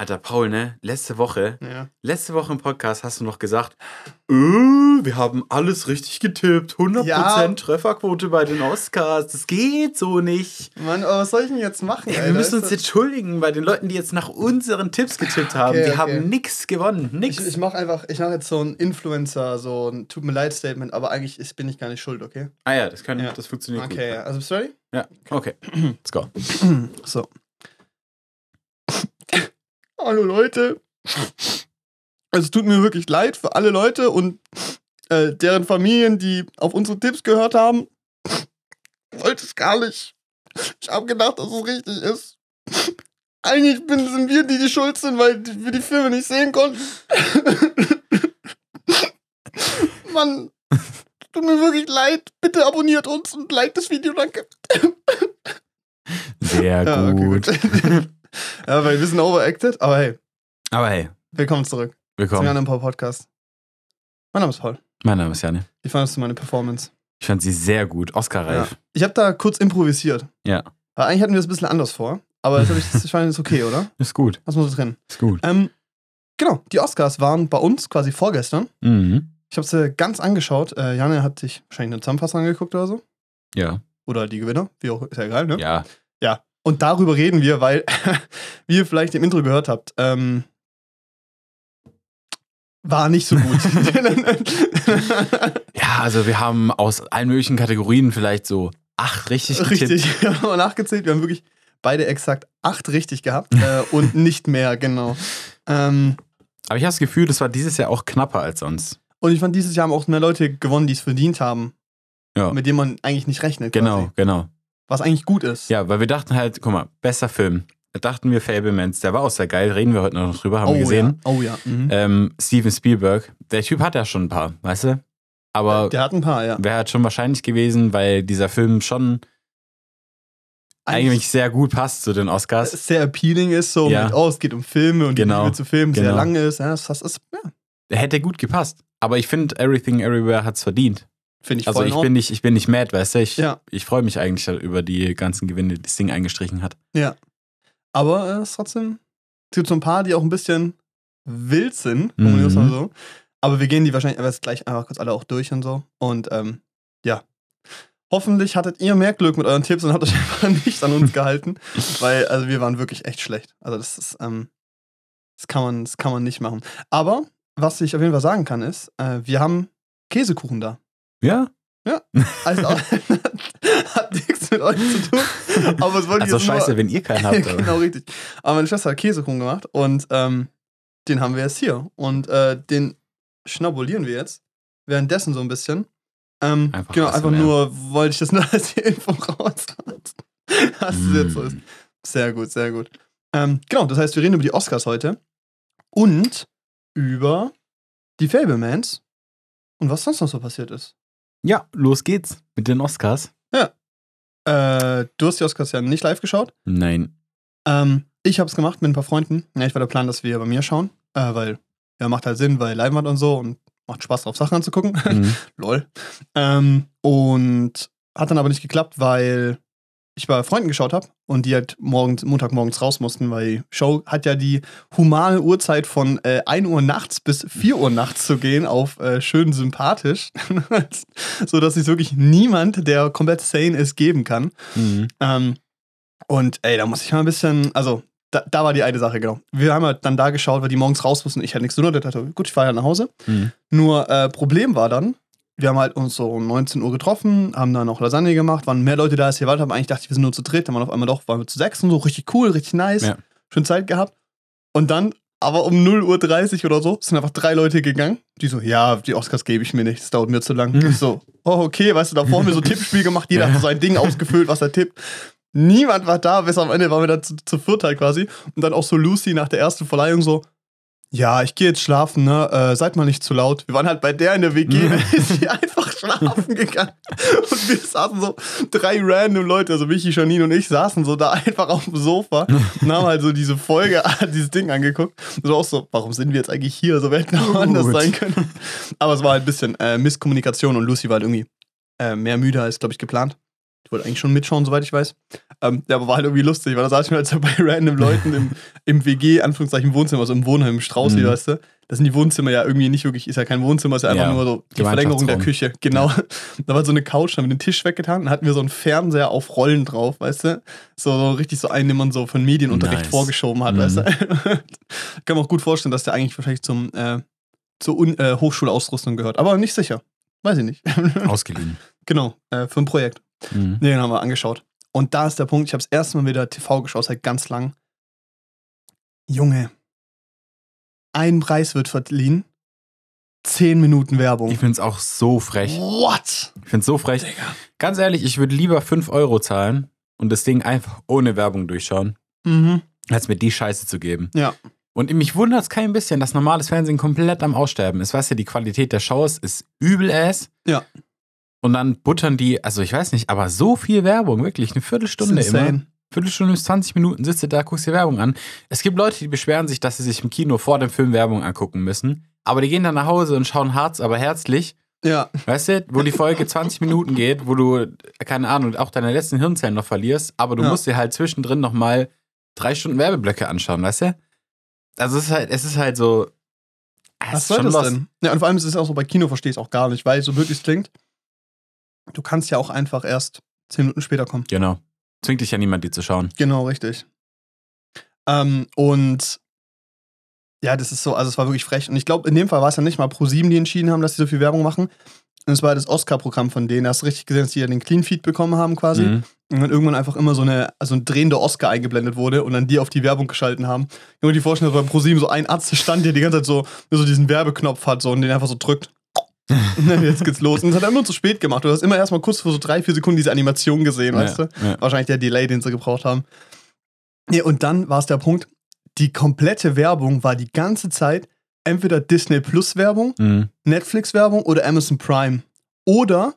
Alter Paul, ne? Letzte Woche, Ja. letzte Woche im Podcast hast du noch gesagt, äh, wir haben alles richtig getippt, 100% Ja. Trefferquote bei den Oscars, das geht so nicht. Mann, aber was soll ich denn jetzt machen? Ey, wir Alter? müssen uns entschuldigen bei den Leuten, die jetzt nach unseren Tipps getippt haben. Okay, die okay. haben nix gewonnen, nix. Ich, ich mache einfach, ich mache jetzt so ein Influencer, so ein Tut mir leid Statement, aber eigentlich ist, bin ich gar nicht schuld, okay? ah ja, das, kann, Ja. das funktioniert Okay, ja. also bist du ready? gut. Ja, okay. Let's go. So. Hallo Leute. Es tut mir wirklich leid für alle Leute und äh, deren Familien, die auf unsere Tipps gehört haben. Ich wollte es gar nicht. Ich habe gedacht, dass es richtig ist. Eigentlich bin, sind wir die, die schuld sind, weil wir die Filme nicht sehen konnten. Mann, tut mir wirklich leid. Bitte abonniert uns und liked das Video, danke. Sehr Ja, okay, gut. Ja, weil wir sind overacted, aber hey, Aber hey, willkommen zurück. Willkommen. Jan Paul Podcast. Mein Name ist Paul. Mein Name ist Janne. Wie fandest du meine Performance? Ich fand sie sehr gut, Oscar-reif. Ich habe da kurz improvisiert. Ja. Weil eigentlich hatten wir das ein bisschen anders vor. Aber das, hab ich, das fand ich ist okay, oder? Ist gut, Was muss so drin? ist gut. Ähm, genau, die Oscars waren bei uns quasi vorgestern. Mhm. Ich habe sie ganz angeschaut. Äh, Janne hat sich wahrscheinlich eine Zusammenfassung angeguckt oder so. Ja, Oder die Gewinner, wie auch, ist ja egal, ne? ja. Und darüber reden wir, weil, wie ihr vielleicht im Intro gehört habt, ähm, war nicht so gut. Ja, also wir haben aus allen möglichen Kategorien vielleicht so acht richtig getippt. richtig, wir haben nachgezählt. Wir haben wirklich beide exakt acht richtig gehabt äh, und nicht mehr, genau. Ähm, Aber ich habe das Gefühl, das war dieses Jahr auch knapper als sonst. und ich fand, dieses Jahr haben auch mehr Leute gewonnen, die es verdient haben, Ja, mit denen man eigentlich nicht rechnet. genau, Quasi. genau. Was eigentlich gut ist. Ja, weil wir dachten halt, guck mal, bester Film. Da dachten wir Fablemans, der war auch sehr geil, reden wir heute noch drüber, haben oh, wir gesehen. Ja. Oh ja. Mhm. Ähm, Steven Spielberg, der Typ hat ja schon ein paar, weißt du? Aber Der hat ein paar, ja. wäre halt schon wahrscheinlich gewesen, weil dieser Film schon eigentlich sehr gut passt zu den Oscars. sehr appealing ist, so Ja. mit, oh, es geht um Filme und Genau. die Liebe zu Filmen sehr Genau. lang ist. Ja, das, das ist, ja, Der hätte gut gepasst. Aber ich finde, Everything Everywhere hat's verdient. Finde ich Also voll ich bin nicht, ich bin nicht mad, weißt du? Ich, Ja. ich freue mich eigentlich über die ganzen Gewinne, die das Ding eingestrichen hat. Aber äh, es ist trotzdem, es gibt so ein paar, die auch ein bisschen wild sind, formulieren wir es Mhm. mal so. Aber wir gehen die wahrscheinlich aber jetzt gleich einfach kurz alle auch durch und so. Und ähm, ja. Hoffentlich hattet ihr mehr Glück mit euren Tipps und habt euch einfach nicht an uns gehalten. Weil, also wir waren wirklich echt schlecht. Also das ist, ähm, das kann man, das kann man nicht machen. Aber was ich auf jeden Fall sagen kann, ist, äh, wir haben Käsekuchen da. Ja? Also hat nichts mit euch zu tun. Aber es wollte ich Also nur- scheiße, wenn ihr keinen habt. genau, richtig. Aber meine Schwester hat Käsekuchen gemacht und ähm, den haben wir jetzt hier. Und äh, den schnabulieren wir jetzt. Währenddessen so ein bisschen. Ähm, Einfach genau, einfach ja. nur, wollte ich das nur als die Info raus. Dass es jetzt so ist. Mm. Sehr gut, sehr gut. Ähm, genau, das heißt, wir reden über die Oscars heute und über die Fablemans und was sonst noch so passiert ist. Ja, los geht's mit den Oscars. Äh, du hast die Oscars ja nicht live geschaut. Nein. Ähm, ich habe es gemacht mit ein paar Freunden. Ja, ich war der Plan, dass wir bei mir schauen, äh, weil ja, macht halt Sinn, weil Leinwand und so und macht Spaß drauf, Sachen anzugucken. Mhm. Lol. Ähm, und hat dann aber nicht geklappt, weil ich bei Freunden geschaut habe und die halt morgens, Montagmorgens raus mussten, weil die Show hat ja die humane Uhrzeit von äh, 1 Uhr nachts bis 4 Uhr nachts zu gehen auf äh, schön sympathisch. so dass sich wirklich niemand, der komplett sane ist, geben kann. Mhm. Ähm, und ey, da muss ich mal ein bisschen, also da, da war die eine Sache, genau. Wir haben halt dann da geschaut, weil die morgens raus mussten. Ich hatte nichts zu tun, dachte, gut, ich fahre ja nach Hause. Mhm. Nur äh, Problem war dann, wir haben halt uns so um 19 Uhr getroffen, haben dann noch Lasagne gemacht, waren mehr Leute da als wir erwartet haben. Eigentlich dachte ich, wir sind nur zu dritt, dann waren auf einmal doch, waren wir zu sechs und so, richtig cool, richtig nice. Ja. Schön Zeit gehabt. Und dann, aber um 0.30 Uhr oder so, sind einfach drei Leute gegangen, die so, ja, die Oscars gebe ich mir nicht, das dauert mir zu lang. Ich so, oh, okay, weißt du, da vorne so Tippspiel gemacht, jeder Ja. hat so sein Ding ausgefüllt, was er tippt. Niemand war da, bis am Ende waren wir dann zu, zu viert halt quasi. Und dann auch so Lucy nach der ersten Verleihung so, ja, ich gehe jetzt schlafen, ne? Äh, seid mal nicht zu laut. Wir waren halt bei der in der WG, da ist sie einfach schlafen gegangen. Und wir saßen so, drei random Leute, also Michi, Janine und ich, saßen so da einfach auf dem Sofa und haben halt so diese Folge, dieses Ding angeguckt. Und so auch so, warum sind wir jetzt eigentlich hier? So, wir hätten auch anders sein können. Aber es war halt ein bisschen äh, Misskommunikation und Lucy war halt irgendwie äh, mehr müde als, glaube ich, geplant. Ich wollte eigentlich schon mitschauen, soweit ich weiß. Ähm, ja, aber war halt irgendwie lustig, weil da saß ich mir halt so bei random Leuten im, im WG, Anführungszeichen Wohnzimmer, also im Wohnheim, im Strauß, Mhm. weißt du. Das sind die Wohnzimmer ja irgendwie nicht wirklich, ist ja kein Wohnzimmer, ist ja einfach Ja, nur so die Verlängerung der. Küche. Genau. Da war so eine Couch, da haben wir den Tisch weggetan, dann hatten wir so einen Fernseher auf Rollen drauf, weißt du. So, so richtig so einen, den man so von Medienunterricht Nice. vorgeschoben hat, Mhm. weißt du. Kann man auch gut vorstellen, dass der eigentlich wahrscheinlich zum, äh, zur Un äh, Hochschulausrüstung gehört. Aber nicht sicher. Weiß ich nicht. Ausgeliehen. genau, äh, für ein Projekt. Mhm. Nee, den haben wir angeschaut. Und da ist der Punkt, ich habe das erste Mal wieder TV geschaut, seit ganz lang. Junge, ein Preis wird verliehen, zehn Minuten Werbung. Ich finde es auch so frech. What? Ich finde es so frech. Ganz ehrlich, ich würde lieber 5 Euro zahlen und das Ding einfach ohne Werbung durchschauen, Mhm. als mir die Scheiße zu geben. Ja. Und mich wundert es kein bisschen, dass normales Fernsehen komplett am Aussterben ist. Weißt du, die Qualität der Shows ist übel ass. Ja. Und dann buttern die, also ich weiß nicht, aber so viel Werbung, wirklich, eine Viertelstunde immer. Viertelstunde bis 20 Minuten sitzt du da, guckst dir Werbung an. Es gibt Leute, die beschweren sich, dass sie sich im Kino vor dem Film Werbung angucken müssen. Aber die gehen dann nach Hause und schauen hart, aber herzlich. Ja. Weißt du, wo die Folge 20 Minuten geht, wo du, keine Ahnung, auch deine letzten Hirnzellen noch verlierst, aber du Ja. musst dir halt zwischendrin nochmal drei Stunden Werbeblöcke anschauen, weißt du? Also es ist halt, es ist halt so. es Was soll das was. denn? Ja, und vor allem ist es auch so, bei Kino verstehe ich es auch gar nicht, weil so wirklich es klingt, du kannst ja auch einfach erst zehn Minuten später kommen. Genau. Zwingt dich ja niemand, die zu schauen. Genau, richtig. Ähm, und ja, das ist so, also es war wirklich frech. Und ich glaube, in dem Fall war es ja nicht mal Pro7, die entschieden haben, dass sie so viel Werbung machen. Und es war das Oscar-Programm von denen. Da hast du richtig gesehen, dass die ja den Clean-Feed bekommen haben quasi. Mhm. Und dann irgendwann einfach immer so eine, also ein drehender Oscar eingeblendet wurde und dann die auf die Werbung geschalten haben. Ich kann mir die vorstellen, dass bei ProSieben so ein Arzt stand, der die ganze Zeit so, so diesen Werbeknopf hat so, und den einfach so drückt. Jetzt geht's los. Und das hat er nur zu spät gemacht. Du hast immer erstmal kurz vor so drei, vier Sekunden diese Animation gesehen, weißt du? Ja, ja. Wahrscheinlich der Delay, den sie gebraucht haben. Nee, und dann war es der Punkt, die komplette Werbung war die ganze Zeit entweder Disney Plus Werbung, Mhm. Netflix Werbung oder Amazon Prime. Oder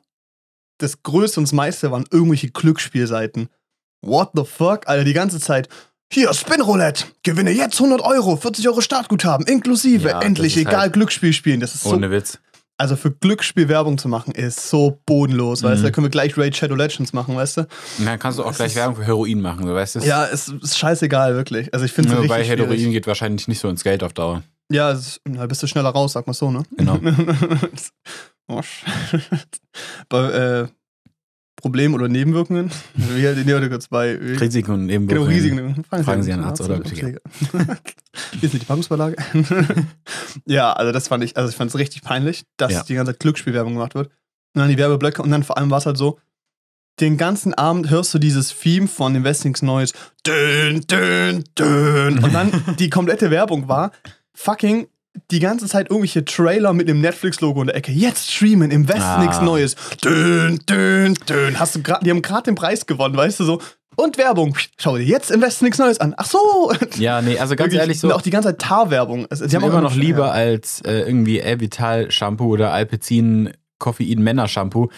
das Größte und das meiste waren irgendwelche Glücksspielseiten. What the fuck? Alter, die ganze Zeit. Hier, Spin Roulette. Gewinne jetzt 100 Euro, 40 Euro Startguthaben, inklusive. Ja, Endlich, egal, halt- Glücksspiel spielen. Das ist so. Ohne Witz. Also für Glücksspiel Werbung zu machen, ist so bodenlos, weißt du? Mhm. Da können wir gleich Raid Shadow Legends machen, weißt du? Dann kannst du auch Das gleich Werbung für Heroin machen, so weißt du? Ja, es ist scheißegal, wirklich. Also ich finde es Ja, richtig Wobei Heroin schwierig. geht wahrscheinlich nicht so ins Geld auf Dauer. Ja, es ist, da bist du schneller raus, sag mal so, ne? Genau. oh, sch- Bei äh, Problemen oder Nebenwirkungen? In der kurz bei Risiken und Genau, Nebenwirkungen. Risiken. Fragen Sie einen Arzt oder Apotheker. Hier ist nicht die Packungsverlage. ja, also das fand ich, also ich fand es richtig peinlich, dass Ja. die ganze Zeit Glücksspielwerbung gemacht wird. Und dann die Werbeblöcke und dann vor allem war es halt so, den ganzen Abend hörst du dieses Theme von Investings Neues. Dün, dün, dün. Und dann die komplette Werbung war fucking die ganze Zeit irgendwelche Trailer mit dem Netflix-Logo in der Ecke. Jetzt streamen, invest nichts Ah. Neues. Dün, dün, dün. Hast du grad, die haben gerade den Preis gewonnen, weißt du so. Und Werbung. Schau dir jetzt invest nichts Neues an. Ach so. Ja, nee, also ganz Wirklich. ehrlich so. Auch die ganze Zeit Tar-Werbung. Sie haben auch immer noch lieber Ja. als äh, irgendwie Elvital Shampoo oder Alpecin Koffein Männer Shampoo.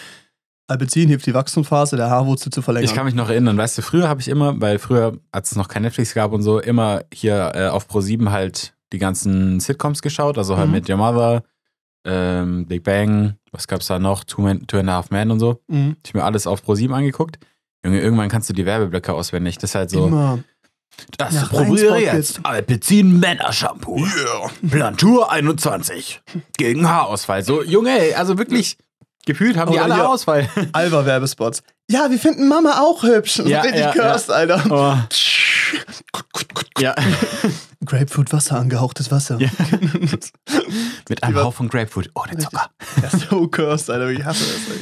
Alpecin hilft die Wachstumsphase der Haarwurzel zu verlängern. Ich kann mich noch erinnern, weißt du, früher habe ich immer, weil früher, als es noch kein Netflix gab und so, immer hier äh, auf Pro7 halt die ganzen Sitcoms geschaut, also halt Mhm. mit Your Mother, ähm, Big Bang, was gab's da noch, Two, Man, Two and a Half Men und so. mhm. Ich mir alles auf Pro7 angeguckt. Junge, irgendwann kannst du die Werbeblöcke auswendig. Das ist halt so. Immer. Das Nach probiere jetzt Alpecin Männer Shampoo. Yeah. Plantur 21 gegen Haarausfall. So, Junge, ey, also wirklich, gefühlt haben die Oder alle hier- Haarausfall. Alba-Werbespots. Ja, wir finden Mama auch hübsch. Ja, Richtig ja, cursed, Alter. Oh, ja. Grapefruit-Wasser, angehauchtes Wasser. Ja. Mit einem von Grapefruit ohne Zucker. Das ist so cursed, Alter. Ich hasse das. ey.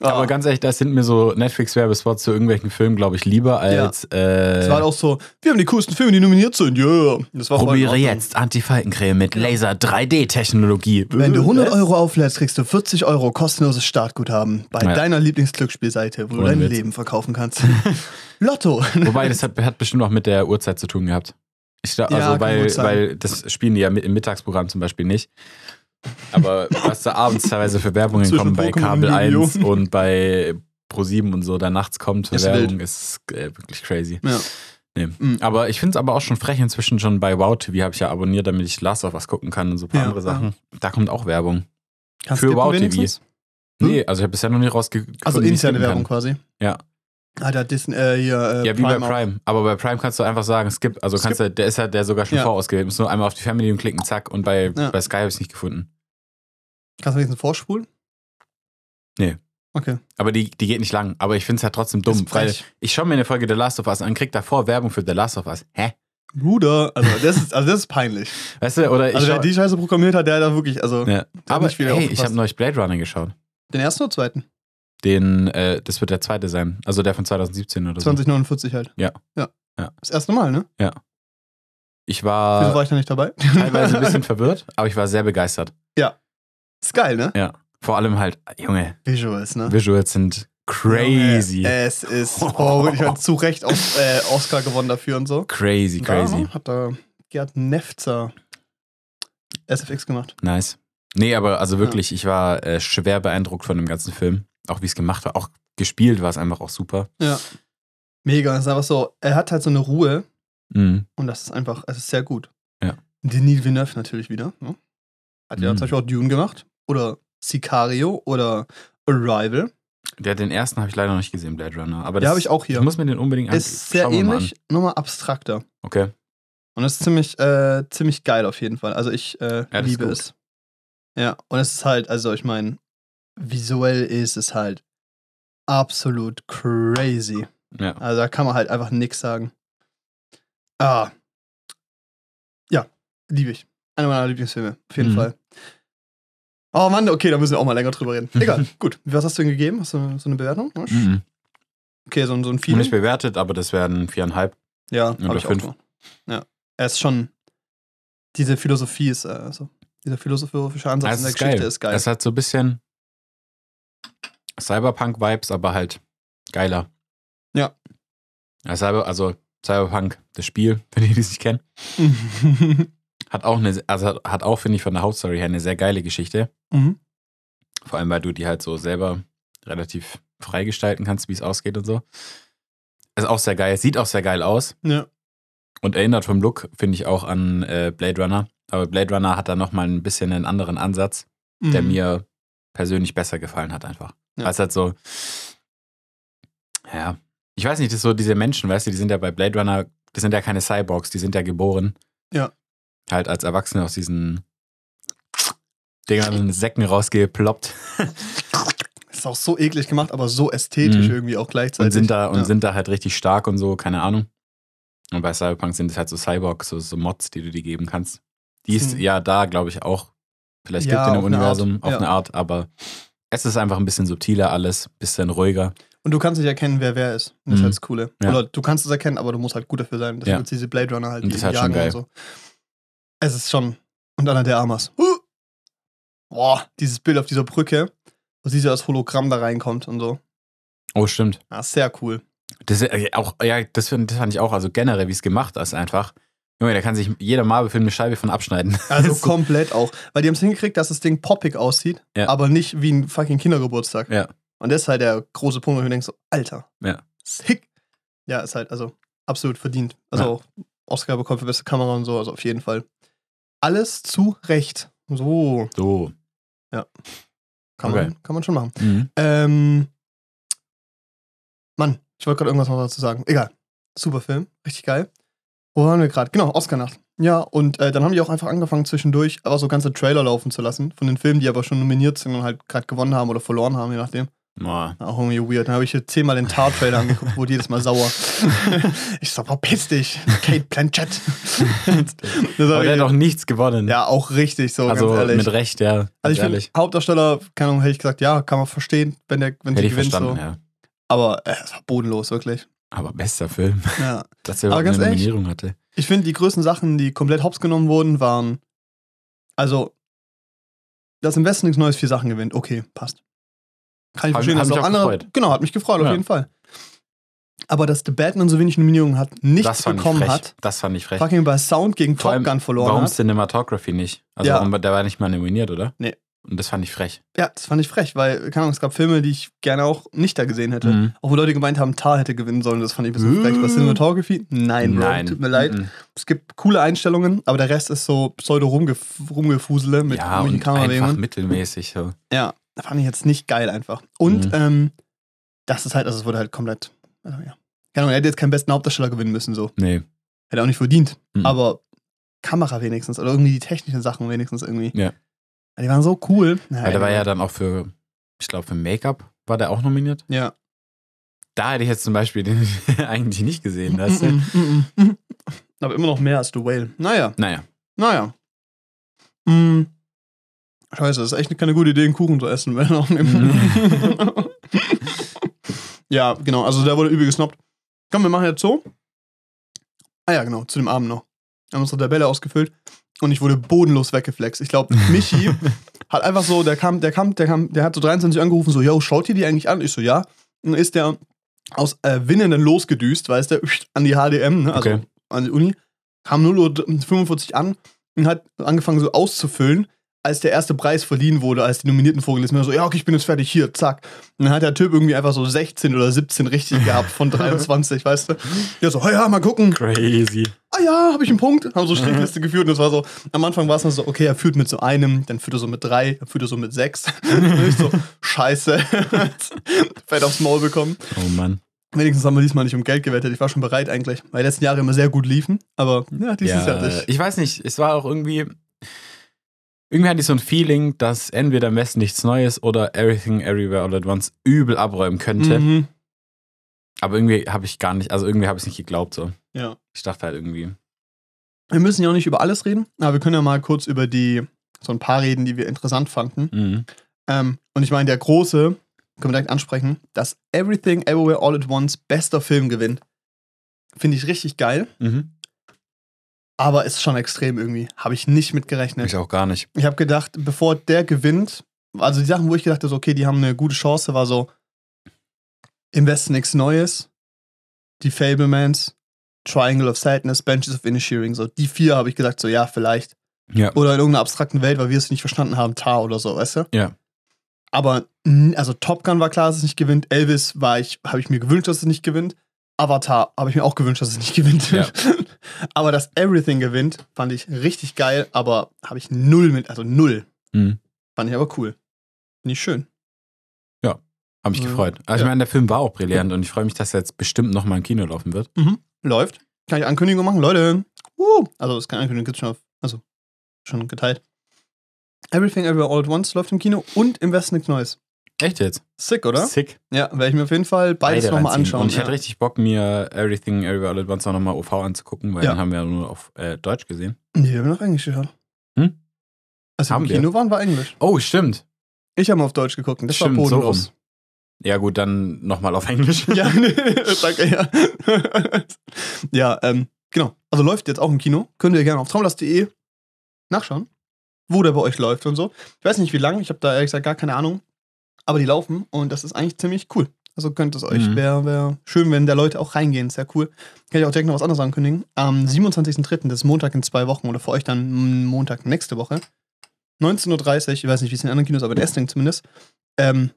Aber ganz ehrlich, das sind mir so Netflix-Werbespots zu irgendwelchen Filmen, glaube ich, lieber als. Es war halt Äh, auch so, wir haben die coolsten Filme, die nominiert sind. Yeah. Das war probiere jetzt Antifaltencreme mit Laser 3D-Technologie. Wenn du 100 Euro auflädst, kriegst du 40 Euro kostenloses Startguthaben bei Ja. deiner Lieblingsglücksspielseite, wo du Ohne dein Witz. Leben verkaufen kannst. Lotto. Wobei, das hat, hat bestimmt auch mit der Uhrzeit zu tun gehabt. Ich, Ja, also, kann weil, weil das spielen die ja im Mittagsprogramm zum Beispiel nicht. Aber was da abends teilweise für Werbungen Zwischen kommen bei Pokémon Kabel und 1 Yu-Gi-Oh! und bei Pro7 und so, da nachts kommt für Ist Werbung, wild. ist äh, wirklich crazy. Ja. Nee. Mhm. Aber ich finde es aber auch schon frech inzwischen schon bei Wow TV habe ich ja abonniert, damit ich Last of Us gucken kann und so ein paar Ja, andere Sachen. Da kommt auch Werbung. Kannst Für du tippen Wow TV. wenigstens? Hm? Nee, also ich habe bisher noch nicht rausgefunden. Also interne Werbung kann. quasi. Ja. Da Disney, äh, hier, äh, Ja, wie bei auch. Prime. Aber bei Prime kannst du einfach sagen, skip. Also kannst du, der ist ja der sogar schon Ja. vorausgewählt. Du musst nur einmal auf die Family und klicken, zack. Und bei, Ja. bei Sky habe ich es nicht gefunden. Kannst du wenigstens vorspulen? Nee. Okay. Aber die, die geht nicht lang. Aber ich finde es halt trotzdem dumm, weil ich schaue mir eine Folge The Last of Us an, krieg davor Werbung für The Last of Us. Hä? Bruder, also das ist, also das ist peinlich. Weißt du, oder ich Also wer die Scheiße programmiert hat, der hat da wirklich, also ja. Aber hey, ich habe neulich Blade Runner geschaut. den ersten oder zweiten? Den, äh, das wird der zweite sein. Also der von 2017 oder so. 2049 halt. Ja. Ja. Ja. Das erste Mal, ne? Ich Wieso war war ich da nicht dabei? teilweise ein bisschen verwirrt, aber ich war sehr begeistert. ist geil, ne? Ja. Vor allem halt, Junge, Visuals, ne? Visuals sind crazy. Junge, Es ist, oh, ich habe zu Recht Os äh, Oscar gewonnen dafür und so. Crazy, crazy. Da hat da Gerd Nefzer SFX gemacht. Nice. Nee, aber also wirklich, ich war äh, schwer beeindruckt von dem ganzen Film. Auch wie es gemacht war. Auch gespielt war es einfach auch super. Ja. Mega. Es ist einfach so, er hat halt so eine Ruhe Mhm. und das ist einfach, es ist sehr gut. Ja. Denis Villeneuve natürlich wieder. Ne? Hat ja Mhm. zum Beispiel auch Dune gemacht. Oder Sicario oder Arrival. Der, den ersten habe ich leider noch nicht gesehen, Blade Runner. Aber Den das, habe ich auch hier. Ich muss mir den unbedingt an- Ist sehr schauen wir mal ähnlich, nochmal abstrakter. Okay. Und es ist ziemlich, äh, ziemlich geil auf jeden Fall. Also ich äh, das ist liebe es. Ja, und es ist halt, also ich meine, visuell ist es halt absolut crazy. Ja. Also da kann man halt einfach nichts sagen. Ah. Ja, liebe ich. Einer meiner Lieblingsfilme, auf jeden Mhm. Fall. Oh Mann, okay, da müssen wir auch mal länger drüber reden. Egal, gut. Was hast du denn gegeben? Hast du so eine Bewertung? Mhm. Okay, so, ein- so ein Feeling. nicht bewertet, aber das werden viereinhalb. Ja, Oder habe ich auch fünf. gemacht. Ja. Er ist schon. Diese Philosophie ist, also, dieser philosophische Ansatz Das in der ist Geschichte geil. ist geil. Es hat so ein bisschen Cyberpunk-Vibes, aber halt geiler. Ja. Ja, Cyber, also Cyberpunk, das Spiel, für die, die es nicht kennen, hat auch eine, also hat- hat auch, finde ich, von der Hauptstory her eine sehr geile Geschichte. mhm. Vor allem, weil du die halt so selber relativ frei gestalten kannst, wie es ausgeht und so. Ist auch sehr geil, sieht auch sehr geil aus Ja. und erinnert vom Look, finde ich, auch an äh, Blade Runner. Aber Blade Runner hat da nochmal ein bisschen einen anderen Ansatz, der Mhm. mir persönlich besser gefallen hat, einfach. Ja. Weil es halt so, ja, ich weiß nicht, das ist so diese Menschen, weißt du, die sind ja bei Blade Runner, das sind ja keine Cyborgs, die sind ja geboren. Ja. Halt als Erwachsene aus diesen Dingern, Säcken rausgeploppt Ist auch so eklig gemacht, aber so ästhetisch Mhm. irgendwie auch gleichzeitig. und sind da und ja. sind da halt richtig stark und so, keine Ahnung. Und bei Cyberpunk sind es halt so Cyborgs, so, so Mods, die du dir geben kannst. Die ist Hm. ja da, glaube ich, auch vielleicht Ja, gibt in dem auf eine Universum auf ja. eine Art, aber es ist einfach ein bisschen subtiler alles, bisschen ruhiger. Und du kannst nicht erkennen, wer wer ist. Und das ist Mhm. halt das Coole. Ja. Oder du kannst es erkennen, aber du musst halt gut dafür sein. Deswegen Ja. diese Blade Runner halt, Und die das ist halt jagen schon geil. und so. Es ist schon. Und dann hat der Amas. Huh! Boah, dieses Bild auf dieser Brücke, wo sie so als Hologramm da reinkommt und so. Oh, stimmt. Ja, sehr cool. Das, ist, äh, auch, ja, das, das fand ich auch, also generell, wie es gemacht ist, einfach. Junge, da kann sich jeder Marvel-Film eine Scheibe von abschneiden. Also So. komplett auch. Weil die haben es hingekriegt, dass das Ding poppig aussieht, Ja. aber nicht wie ein fucking Kindergeburtstag. Ja. Und das ist halt der große Punkt, wo du denkst, so, Alter. Ja. Sick. Ja, ist halt also absolut verdient. Also Ja. auch Oscar bekommen für beste Kamera und so, also auf jeden Fall. Alles zu Recht. So So. kann, Okay. man, kann man schon machen. Mhm. Ähm, Mann, ich wollte gerade irgendwas noch dazu sagen. Egal. Super Film, richtig geil. Wo waren wir gerade? Genau, Oscar-Nacht. Ja, und äh, dann haben die auch einfach angefangen, zwischendurch aber so ganze Trailer laufen zu lassen von den Filmen, die aber schon nominiert sind und halt gerade gewonnen haben oder verloren haben, je nachdem. Boah. Auch irgendwie weird. Dann habe ich hier zehnmal den Tar-Trailer angeguckt, wurde jedes Mal sauer. ich so, verpiss dich, Kate Blanchett. Aber der hat auch nichts gewonnen. ja, auch richtig so, also ganz ehrlich. mit Recht, ja. also ich finde, ehrlich. Hauptdarsteller, keine Ahnung, hätte ich gesagt, ja, kann man verstehen, wenn der wenn Hätte sie ich gewinnt. So. ja. Aber äh, es war bodenlos, wirklich. Aber bester Film, Ja. dass er Aber überhaupt ganz eine ehrlich, Nominierung hatte. Ich finde, die größten Sachen, die komplett hops genommen wurden, waren. Also, dass im Westen nichts Neues vier Sachen gewinnt. Okay, passt. Kann ich verstehen, dass auch auch andere. gefreut. Genau, hat mich gefreut, auf Ja. jeden Fall. Aber dass The Batman so wenig Nominierungen hat, nichts bekommen hat, Das fand ich frech. fucking bei Sound gegen Vor Top Gun verloren Warum hat. Cinematography nicht? Also Ja. warum, der war nicht mal nominiert, oder? Nee. Und das fand ich frech. Ja, das fand ich frech, weil, keine Ahnung, es gab Filme, die ich gerne auch nicht da gesehen hätte. Mhm. Auch wo Leute gemeint haben, Tar hätte gewinnen sollen, das fand ich ein bisschen frech. Bei Cinematography? Nein, Bro, Nein. tut mir leid. Mhm. Es gibt coole Einstellungen, aber der Rest ist so pseudo-rumgefusele mit ja, und einfach Kamerabewegungen. mittelmäßig. So. Ja, fand ich jetzt nicht geil einfach. Und Mhm. ähm, das ist halt, also es wurde halt komplett also, ja. Keine Ahnung, er hätte jetzt keinen besten Hauptdarsteller gewinnen müssen, so. Nee. Hätte auch nicht verdient. Mhm. Aber Kamera wenigstens oder irgendwie die technischen Sachen wenigstens irgendwie. Ja. Die waren so cool. Ja, Weil der war ja dann auch für, ich glaube, für Make-up war der auch nominiert. Ja. Da hätte ich jetzt zum Beispiel den eigentlich nicht gesehen. Mm, mm, mm, mm. Aber immer noch mehr als The Whale. Naja, Naja. naja. Mm. Scheiße, das ist echt keine gute Idee, einen Kuchen zu essen, wenn auch nicht. ja, genau, also der wurde übel gesnobbt. Komm, wir machen jetzt so. Ah ja, genau, zu dem Abend noch. Wir haben unsere Tabelle ausgefüllt und ich wurde bodenlos weggeflext. Ich glaube, Michi hat einfach so, der kam, der kam, der kam, der hat so 23 angerufen, so, yo, schaut ihr die eigentlich an? Ich so, ja. Und dann ist der aus äh, Winnenden losgedüst, weißt du, an die HDM, ne? also Okay. an die Uni, kam 0.45 Uhr an und hat angefangen so auszufüllen, als der erste Preis verliehen wurde, als die Nominierten vorgelesen werden. So, ja, okay, ich bin jetzt fertig, hier, zack. Und dann hat der Typ irgendwie einfach so 16 oder 17 richtig gehabt von 23, weißt du. Ja, so, ja, mal gucken. Crazy. Ah ja, habe ich einen Punkt. Haben so Strichliste geführt und es war so, am Anfang war es noch so, okay, er führt mit so einem, dann führt er so mit drei, dann führt er so mit sechs. und ich so, scheiße. Fett aufs Maul bekommen. Oh Mann. Wenigstens haben wir diesmal nicht um Geld gewettet. Ich war schon bereit eigentlich, weil die letzten Jahre immer sehr gut liefen. Aber ja, dieses Jahr Ja, nicht. ich weiß nicht, es war auch irgendwie. Irgendwie hatte ich so ein Feeling, dass entweder am besten nichts Neues oder Everything Everywhere All at Once übel abräumen könnte. Mhm. Aber irgendwie habe ich gar nicht, also irgendwie habe ich es nicht geglaubt so. Ja. Ich dachte halt irgendwie. Wir müssen ja auch nicht über alles reden, aber wir können ja mal kurz über die, so ein paar reden, die wir interessant fanden. Mhm. Ähm, und ich meine, der große, können wir direkt ansprechen, dass Everything Everywhere All at Once bester Film gewinnt. Finde ich richtig geil, Mhm. Aber ist schon extrem irgendwie. Habe ich nicht mit gerechnet. Ich auch gar nicht. Ich habe gedacht, bevor der gewinnt, also die Sachen, wo ich gedacht habe, so, okay, die haben eine gute Chance, war so im Westen nichts Neues, die Fablemans, Triangle of Sadness, Benches of Inishearing, so die vier habe ich gedacht, so ja, vielleicht. Ja. Oder in irgendeiner abstrakten Welt, weil wir es nicht verstanden haben, Tar oder so, weißt du? Ja. Aber, also Top Gun war klar, dass es nicht gewinnt. Elvis war ich, habe ich mir gewünscht, dass es nicht gewinnt. Avatar habe ich mir auch gewünscht, dass es nicht gewinnt. Ja. aber dass Everything gewinnt, fand ich richtig geil, aber habe ich null mit, also null. Mhm. Fand ich aber cool. Finde ich schön. Habe mich Ja. gefreut. Also ich Ja. meine, der Film war auch brillant und ich freue mich, dass er jetzt bestimmt nochmal im Kino laufen wird. Läuft. Kann ich Ankündigung machen? Leute. Uh, also, das ist keine Ankündigung, gibt schon auf, also schon geteilt. Everything Everywhere All at Once läuft im Kino und im Westen nichts Neues. Echt jetzt? Sick, oder? Sick. Ja, werde ich mir auf jeden Fall beides Beide nochmal anschauen. Und ich ja. hätte richtig Bock, mir Everything Everywhere All at Once auch nochmal OV anzugucken, weil Ja. den haben wir ja nur auf äh, Deutsch gesehen. Nee, wir haben noch Englisch geschaut. Hm? Als wir Haben im wir? Kino waren, war Englisch. Oh, stimmt. Ich habe mal auf Deutsch geguckt. Das Stimmt, war so bodenlos. Ja gut, dann nochmal auf Englisch. Ja, nee, danke, ja. ja, ähm, genau. Also läuft jetzt auch im Kino. Könnt ihr gerne auf traumlast.de nachschauen, wo der bei euch läuft und so. Ich weiß nicht, wie lange. Ich habe da ehrlich gesagt gar keine Ahnung. Aber die laufen und das ist eigentlich ziemlich cool. Also könnt es euch, Mhm. wäre wär schön, wenn da Leute auch reingehen. Sehr cool. Kann ich auch direkt noch was anderes ankündigen. Am 27.03., das ist Montag in zwei Wochen oder für euch dann Montag nächste Woche, 19.30 Uhr, ich weiß nicht, wie es in anderen Kinos, aber in Essling zumindest, ähm,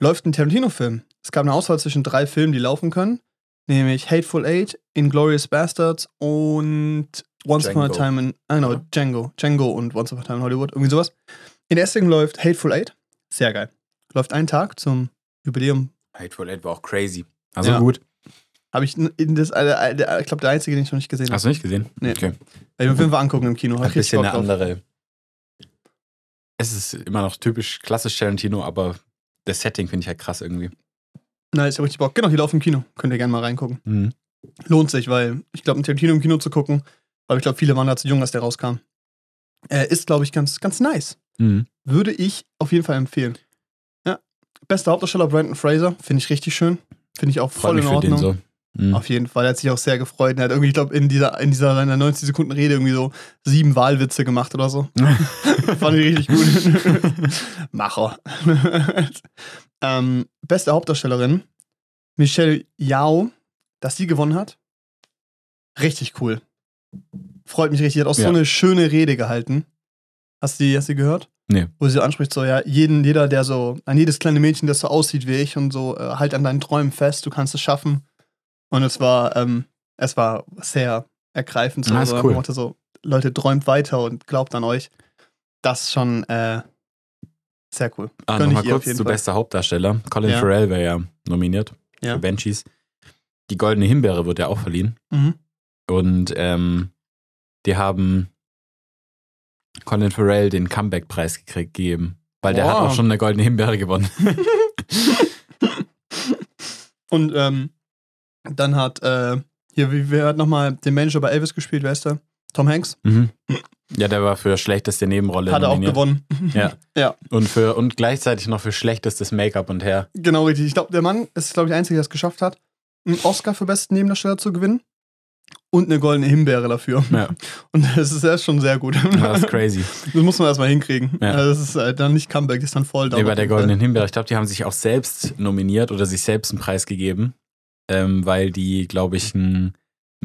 läuft ein Tarantino-Film. Es gab eine Auswahl zwischen drei Filmen, die laufen können, nämlich Hateful Eight, Inglorious Bastards und Once Upon a. Time in, ah, genau, Ja. Django, Django und Once Upon a Time in Hollywood, irgendwie sowas. In Essling läuft Hateful Eight, sehr geil. Läuft einen Tag zum Jubiläum. Hateful Eight war auch crazy. Also Ja. gut. Habe ich in das, äh, äh, ich glaube, der einzige, den ich noch nicht gesehen habe. Hast du nicht gesehen? Nee. Okay. Werde ich mir Fall angucken im Kino. Ein bisschen eine andere. Es ist immer noch typisch klassisch Tarantino, aber das Setting finde ich halt krass irgendwie. Nice, ich hab richtig Bock. Genau, die laufen im Kino. Könnt ihr gerne mal reingucken. Mhm. Lohnt sich, weil ich glaube, ein Tarantino im Kino zu gucken, weil ich glaube, viele waren da zu jung, als der rauskam. Äh, ist, glaube ich, ganz, ganz nice. Mhm. Würde ich auf jeden Fall empfehlen. Bester Hauptdarsteller Brandon Fraser, finde ich richtig schön. Finde ich auch voll in Ordnung. so. Mhm. Auf jeden Fall, er hat sich auch sehr gefreut. Er hat irgendwie, ich glaube, in dieser, in dieser seiner 90 Sekunden Rede irgendwie so sieben Wahlwitze gemacht oder so. Fand ich richtig gut. Macher. ähm, beste Hauptdarstellerin, Michelle Yao, dass sie gewonnen hat. Richtig cool. Freut mich richtig. Hat auch so Ja. eine schöne Rede gehalten. Hast du die, hast du die gehört? Nee. Wo sie so anspricht, so, ja, jeden, jeder, der so, an jedes kleine Mädchen, das so aussieht wie ich und so, äh, halt an deinen Träumen fest, du kannst es schaffen. Und es war, ähm, es war sehr ergreifend. So, Ah, ist so, cool. so, Leute, träumt weiter und glaubt an euch. Das ist schon äh, sehr cool. Ah, Nochmal kurz zu bester Hauptdarsteller. Colin Ja. Farrell wäre ja nominiert Ja. für Banshees. die Goldene Himbeere wird ja auch verliehen. Mhm. Und ähm, die haben Colin Farrell den Comeback-Preis gekriegt, gegeben. Weil der hat Wow. auch schon eine Goldene Himbeere gewonnen. Und ähm, dann hat, äh, hier, wer hat nochmal den Manager bei Elvis gespielt, wer ist der? Tom Hanks? mhm. Ja, der war für schlechteste Nebenrolle. Hat er auch gewonnen. Ja. Ja. Und, für, und gleichzeitig noch für schlechtestes Make-up und Hair. Genau richtig. Ich glaube, der Mann ist, glaube ich, der Einzige, der es geschafft hat, einen Oscar für besten Nebendarsteller zu gewinnen. Und eine goldene Himbeere dafür. Ja, Und das ist erst schon sehr gut. das ist crazy. Das muss man erstmal hinkriegen. Ja. Also das ist äh, dann nicht Comeback, das ist dann voll Nee, bei der. Goldenen Himbeere, ich glaube, die haben sich auch selbst nominiert oder sich selbst einen Preis gegeben, ähm, weil die, glaube ich, ein,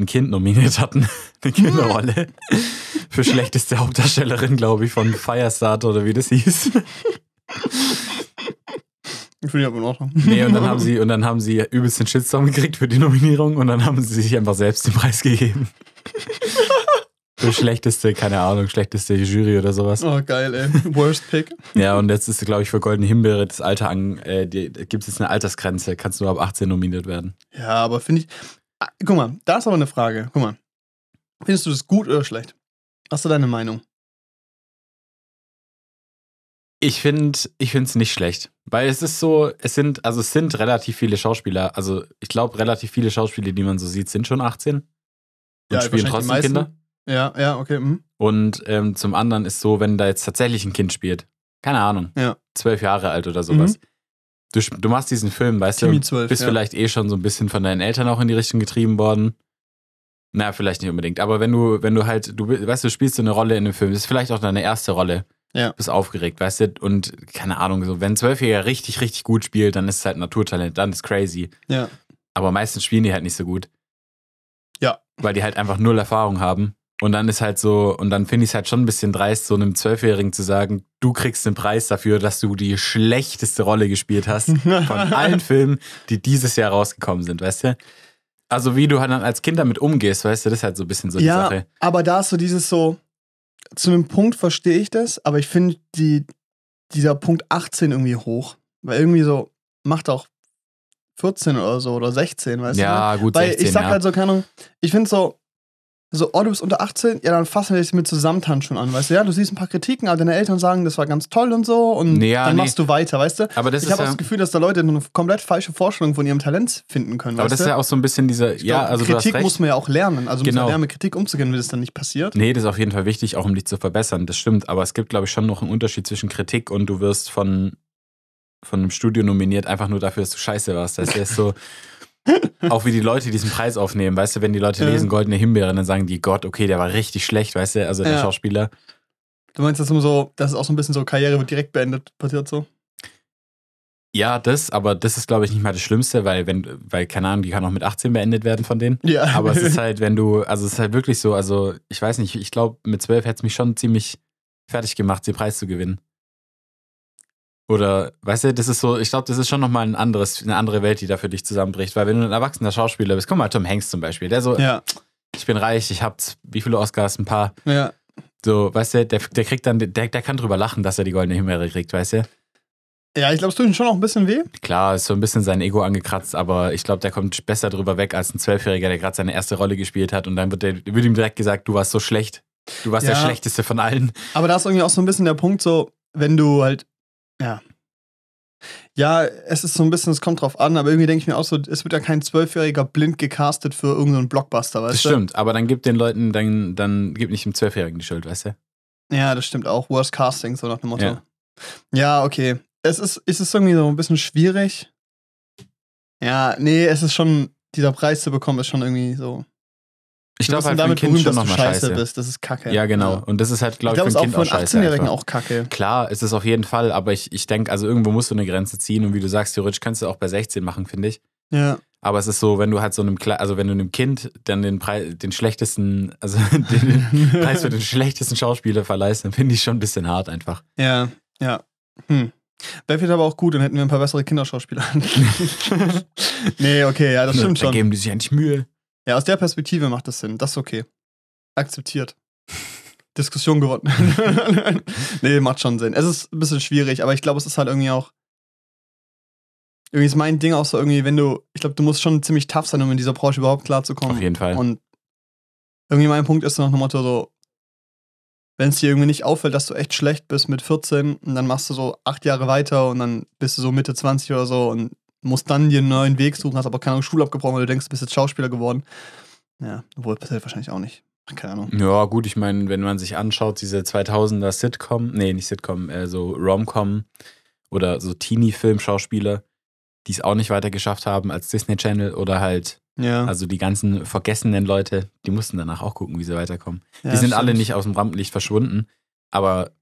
ein Kind nominiert hatten. Eine Kinderrolle. Für schlechteste Hauptdarstellerin, glaube ich, von Firestarter oder wie das hieß. Ich finde ich aber in Ordnung. Nee, und dann haben sie, und dann haben sie übelst den Shitstorm gekriegt für die Nominierung und dann haben sie sich einfach selbst den Preis gegeben. Für schlechteste, keine Ahnung, schlechteste Jury oder sowas. Oh, geil, ey. Worst Pick. Ja, und jetzt ist, glaube ich, für Goldene Himbeere das Alter an, äh, gibt es jetzt eine Altersgrenze, kannst du ab 18 nominiert werden. Ja, aber finde ich. Ah, guck mal, da ist aber eine Frage. Guck mal. Findest du das gut oder schlecht? Hast du deine Meinung? Ich finde ich es nicht schlecht. Weil es ist so, es sind, also es sind relativ viele Schauspieler, also ich glaube, relativ viele Schauspieler, die man so sieht, sind schon 18 und Ja, spielen trotzdem. Kinder. Ja, ja, okay. Mhm. Und ähm, zum anderen ist so, wenn da jetzt tatsächlich ein Kind spielt, keine Ahnung, Ja. zwölf Jahre alt oder sowas. Du, sp- du machst diesen Film, weißt Timmy du, 12. bist ja. vielleicht eh schon so ein bisschen von deinen Eltern auch in die Richtung getrieben worden. Na, vielleicht nicht unbedingt. Aber wenn du, wenn du halt, du weißt du, spielst so eine Rolle in dem Film, das ist vielleicht auch deine erste Rolle. Ja. Bist aufgeregt, weißt du? Und keine Ahnung, so, wenn ein Zwölfjähriger richtig, richtig gut spielt, dann ist es halt Naturtalent, dann ist crazy. Ja. Aber meistens spielen die halt nicht so gut. Ja. Weil die halt einfach null Erfahrung haben. Und dann ist halt so, und dann finde ich es halt schon ein bisschen dreist, so einem Zwölfjährigen zu sagen, du kriegst den Preis dafür, dass du die schlechteste Rolle gespielt hast von allen Filmen, die dieses Jahr rausgekommen sind, weißt du? Also wie du halt dann als Kind damit umgehst, weißt du, das ist halt so ein bisschen so die ja, Sache. aber da ist so dieses so, zu einem Punkt verstehe ich das, aber ich finde die, dieser Punkt 18 irgendwie hoch. Weil irgendwie so, macht auch 14 oder so oder 16, weißt du? Ja, gut, Weil 16, ich sag ja. halt so, keine Ahnung, ich finde so, so, oh, du bist unter 18, ja, dann fassen wir dich mit Zusammentanschen an, weißt du? Ja, du siehst ein paar Kritiken, aber deine Eltern sagen, das war ganz toll und so und ja, dann nee. machst du weiter, weißt du? aber das ich habe auch ja, das Gefühl, dass da Leute eine komplett falsche Vorstellung von ihrem Talent finden können, aber das ist ja auch so ein bisschen dieser, Ich ja, glaub, also Kritik muss man ja auch lernen. Also muss Genau. man lernen, mit Kritik umzugehen, wenn das dann nicht passiert. Nee, das ist auf jeden Fall wichtig, auch um dich zu verbessern. Das stimmt. Aber es gibt, glaube ich, schon noch einen Unterschied zwischen Kritik und du wirst von, von einem Studio nominiert, einfach nur dafür, dass du scheiße warst. Das ist so, auch wie die Leute diesen Preis aufnehmen. Weißt du, wenn die Leute Ja. lesen Goldene Himbeere, dann sagen die, Gott, okay, der war richtig schlecht, weißt du, also der Ja. Schauspieler. Du meinst, dass immer so, das ist auch so ein bisschen so, Karriere wird direkt beendet, passiert so? Ja, das, aber das ist, glaube ich, nicht mal das Schlimmste, weil, wenn, weil, keine Ahnung, die kann auch mit 18 beendet werden von denen. Ja. Aber es ist halt, wenn du, also es ist halt wirklich so, also ich weiß nicht, ich glaube, mit 12 hätte es mich schon ziemlich fertig gemacht, den Preis zu gewinnen. Oder, weißt du, das ist so, ich glaube, das ist schon nochmal ein anderes, eine andere Welt, die da für dich zusammenbricht. Weil wenn du ein erwachsener Schauspieler bist, guck mal, Tom Hanks zum Beispiel, der so, ja, ich bin reich, ich hab wie viele Oscars, ein paar. ja. So, weißt du, der, der kriegt dann, der, der kann drüber lachen, dass er die goldene Himbeere kriegt, weißt du? Ja, ich glaube, es tut ihm schon auch ein bisschen weh. Klar, ist so ein bisschen sein Ego angekratzt, aber ich glaube, der kommt besser drüber weg als ein Zwölfjähriger, der gerade seine erste Rolle gespielt hat und dann wird, der, wird ihm direkt gesagt, du warst so schlecht. Du warst der Ja. schlechteste von allen. Aber da ist irgendwie auch so ein bisschen der Punkt, so, wenn du halt, ja. Ja, es ist so ein bisschen, es kommt drauf an, aber irgendwie denke ich mir auch so, es wird ja kein Zwölfjähriger blind gecastet für irgendeinen Blockbuster, weißt Das du? stimmt, aber dann gibt den Leuten, dann, dann gibt nicht dem Zwölfjährigen die Schuld, weißt du? Ja, das stimmt auch. Worst Casting, so nach dem Motto. Ja. Ja, okay. Es ist, es ist irgendwie so ein bisschen schwierig. Ja, nee, es ist schon, dieser Preis zu bekommen, ist schon irgendwie so. Ich glaube halt damit berühmt, schon dass du nochmal scheiße scheiße. bist. Das ist kacke. Ja, genau. Und das ist halt, Ich glaube glaube, ich, es für ein auch Kind auch scheiße. 18-Jährigen einfach. auch kacke. Klar, ist es auf jeden Fall, aber ich, ich denke, also irgendwo musst du eine Grenze ziehen und wie du sagst, theoretisch kannst du auch bei 16 machen, finde ich. Ja. Aber es ist so, wenn du halt so einem, Kle also wenn du einem Kind dann den Preis, den schlechtesten, also den Preis für den schlechtesten Schauspieler verleihst, dann finde ich schon ein bisschen hart einfach. Ja, ja. Hm. Wäre vielleicht aber auch gut, dann hätten wir ein paar bessere Kinderschauspieler. nee, okay, ja, das stimmt da schon. geben die sich eigentlich Mühe. Ja, aus der Perspektive macht das Sinn. Das ist okay. Akzeptiert. Diskussion gewonnen. nee, macht schon Sinn. Es ist ein bisschen schwierig, aber ich glaube, es ist halt irgendwie auch. irgendwie ist mein Ding auch so irgendwie, wenn du, ich glaube, du musst schon ziemlich tough sein, um in dieser Branche überhaupt klarzukommen. Auf jeden Fall. Und irgendwie mein Punkt ist nach dem Motto so, wenn es dir irgendwie nicht auffällt, dass du echt schlecht bist mit 14 und dann machst du so acht Jahre weiter und dann bist du so Mitte 20 oder so und musst dann dir einen neuen Weg suchen, hast aber keine Ahnung, Schule abgebrochen, weil du denkst, du bist jetzt Schauspieler geworden. Ja, obwohl passiert wahrscheinlich auch nicht. Keine Ahnung. Ja, gut, ich meine, wenn man sich anschaut, diese 2000er Sitcom, nee, nicht Sitcom, äh, so Rom-Com oder so Teenie-Film-Schauspieler, die es auch nicht weiter geschafft haben als Disney Channel oder halt, Ja. also die ganzen vergessenen Leute, die mussten danach auch gucken, wie sie weiterkommen. ja, die sind alle stimmt. nicht aus dem Rampenlicht verschwunden, aber.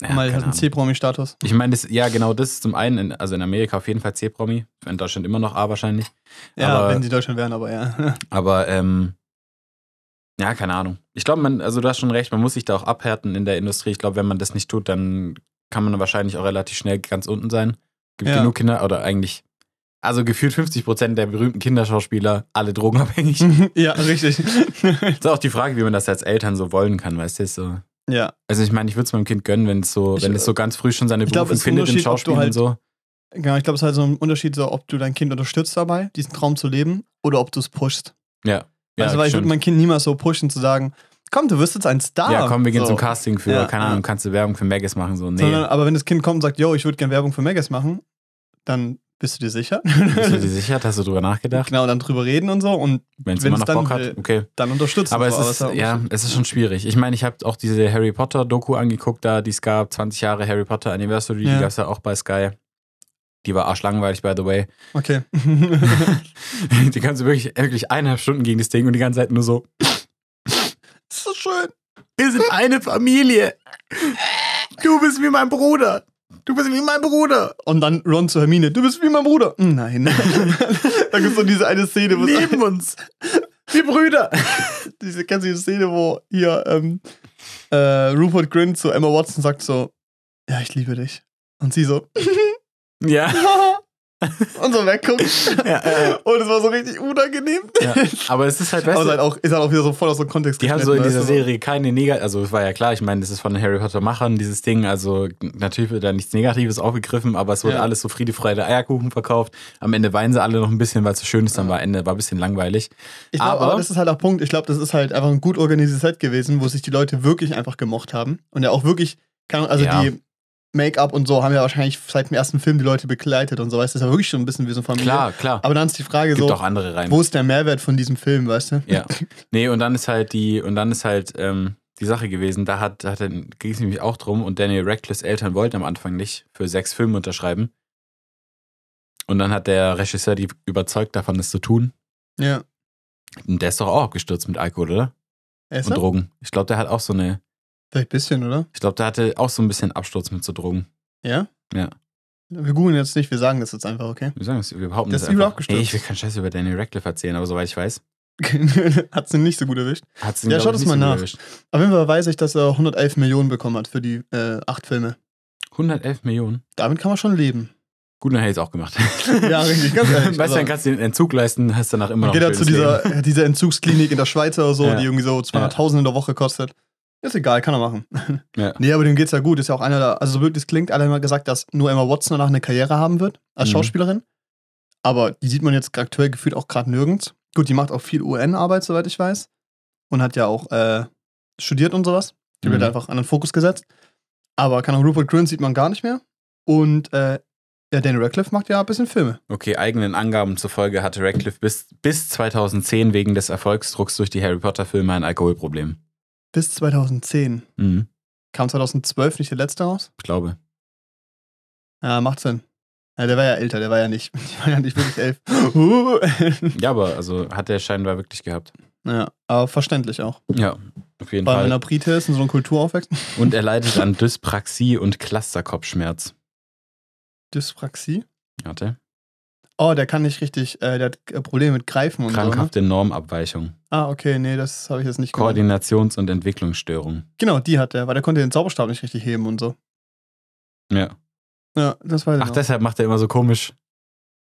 Ja, Mal halt einen. C-Promi-Status. Ich meine, das, ja, genau, das ist zum einen, in, also in Amerika auf jeden Fall C-Promi, in Deutschland immer noch A wahrscheinlich. Ja, aber- wenn sie Deutschland wären, aber ja. Aber, ähm, ja, keine Ahnung. Ich glaube, man, also du hast schon recht, man muss sich da auch abhärten in der Industrie. Ich glaube, wenn man das nicht tut, dann kann man wahrscheinlich auch relativ schnell ganz unten sein. Gibt Ja. genug Kinder, oder eigentlich, also gefühlt 50 Prozent der berühmten Kinderschauspieler, alle drogenabhängig. ja, richtig. ist auch die Frage, wie man das als Eltern so wollen kann, weißt du? So. Ja. Also ich meine, ich würde es meinem Kind gönnen, wenn es so, Ich- wenn es so ganz früh schon seine glaub, Berufung ein findet du Schauspiel und halt- so. Genau, ich glaube, es ist halt so ein Unterschied, so, ob du dein Kind unterstützt dabei, diesen Traum zu leben, oder ob du es pushst. Ja. Ja, also, weil ich würde mein Kind niemals so pushen, zu sagen, komm, du wirst jetzt ein Star. ja, komm, wir gehen so. zum Casting für, Ja, keine ja. Ahnung, kannst du Werbung für Maggis machen? So, nee. Sondern, aber wenn das Kind kommt und sagt, yo, ich würde gerne Werbung für Megas machen, dann bist du dir sicher. Bist du dir sicher? Hast du drüber nachgedacht? genau, dann drüber reden und so und Wenn es dann Bock hat, okay. dann unterstützen. Aber so, es ist, ja ja, es ist schon schwierig. Ich meine, ich habe auch diese Harry Potter Doku angeguckt, da die es gab, 20 Jahre Harry Potter Anniversary, Ja. die gab es ja auch bei Sky. Die war arschlangweilig, by the way. Okay. die kannst du wirklich, wirklich eineinhalb Stunden gegen das Ding und die ganze Zeit nur so, das ist so schön. wir sind eine Familie. Du bist wie mein Bruder. Du bist wie mein Bruder. Und dann Ron zu Hermine, du bist wie mein Bruder. Nein. da gibt es so diese eine Szene, wo Neben uns. Wir Brüder. diese, kennst du die Szene, wo hier ähm, äh, Rupert Grint zu Emma Watson sagt so, ja, ich liebe dich. Und sie so, Ja. und so wegguckt. Ja, äh, Und es war so richtig unangenehm. ja. Aber es ist halt, weißt Aber du, halt auch, ist halt auch wieder so voll aus dem Kontext Die haben so in dieser? Serie keine Negat, also es war ja klar, ich meine, das ist von den Harry Potter Machern, dieses Ding, also natürlich wird da nichts Negatives aufgegriffen, aber es wurde Ja. alles so Friede, Freude, Eierkuchen verkauft. Am Ende weinen sie alle noch ein bisschen, weil es so schön ist, dann war Ende, war ein bisschen langweilig. Ich glaube, Aber- aber das ist halt auch Punkt. Ich glaube, das ist halt einfach ein gut organisiertes Set gewesen, wo sich die Leute wirklich einfach gemocht haben. Und ja auch wirklich, also die Make-up und so haben ja wahrscheinlich seit dem ersten Film die Leute begleitet und so, weißt du, das ist ja wirklich schon ein bisschen wie so eine Familie. Klar, klar. Aber dann ist die Frage Gibt so, auch andere rein. wo ist der Mehrwert von diesem Film, weißt du? Ja. Nee, und dann ist halt die, und dann ist halt ähm, die Sache gewesen, da hat, da hat ging es nämlich auch drum und Daniel Radcliffe's Eltern wollten am Anfang nicht für sechs Filme unterschreiben. Und dann hat der Regisseur die überzeugt davon, das zu tun. Ja. Und der ist doch auch abgestürzt mit Alkohol, oder? Ist Und? Drogen. Ich glaube, der hat auch so eine, Vielleicht ein bisschen, oder? ich glaube, der hatte auch so ein bisschen Absturz mit so Drogen. Ja? Ja. Wir googeln jetzt nicht, wir sagen das jetzt einfach, okay? Wir sagen es, wir behaupten Der das ist übel einfach. abgestürzt. Nee, ich will keinen Scheiß über Daniel Radcliffe erzählen, aber soweit ich weiß, hat sie nicht so gut erwischt. hat es Ja, schau das mal nach. Auf jeden Fall weiß ich, dass er 111 Millionen bekommen hat für die äh, acht Filme. 111 Millionen. Damit kann man schon leben. Gut, dann hätte ich es auch gemacht. Ja, richtig, ganz ehrlich. Weißt du, dann kannst du den Entzug leisten, hast danach immer noch Geht er zu dieser, dieser Entzugsklinik in der Schweiz oder so, Ja. die irgendwie so 200.000 in der Woche kostet. Ist egal, kann er machen. Ja. Nee, aber dem geht's ja gut. Ist ja auch einer der, also so wirklich, es klingt, alle haben immer gesagt, dass nur Emma Watson danach eine Karriere haben wird als Mhm. Schauspielerin. Aber die sieht man jetzt aktuell gefühlt auch gerade nirgends. Gut, die macht auch viel UN-Arbeit, soweit ich weiß. Und hat ja auch äh, studiert und sowas. Die Mhm. wird einfach an den Fokus gesetzt. Aber kann auch Rupert Grint sieht man gar nicht mehr. Und äh, ja, Daniel Radcliffe macht ja ein bisschen Filme. Okay, eigenen Angaben zufolge hatte Radcliffe bis, bis 2010 wegen des Erfolgsdrucks durch die Harry Potter-Filme ein Alkoholproblem. Bis 2010. Mhm, Kam 2012 nicht der letzte raus? ich glaube. Ja, macht Sinn. Ja, der war ja älter, der war ja nicht, die war ja nicht wirklich elf. Ja, aber also hat er scheinbar wirklich gehabt. ja, aber verständlich auch. Ja, auf jeden Weil Fall. er Brite ist und so eine Kultur aufwächst. Und er leidet an Dyspraxie und Clusterkopfschmerz. Dyspraxie. Warte. Oh, der kann nicht richtig, äh, der hat äh, Probleme mit Greifen und so. Ne? Krankhafte Normabweichung. Ah, okay, nee, das habe ich jetzt nicht gehört. Koordinations- und Entwicklungsstörung. Genau, die hat er, weil der konnte den Zauberstab nicht richtig heben und so. Ja. Ja, das weiß ich Ach, noch. deshalb macht er immer so komisch.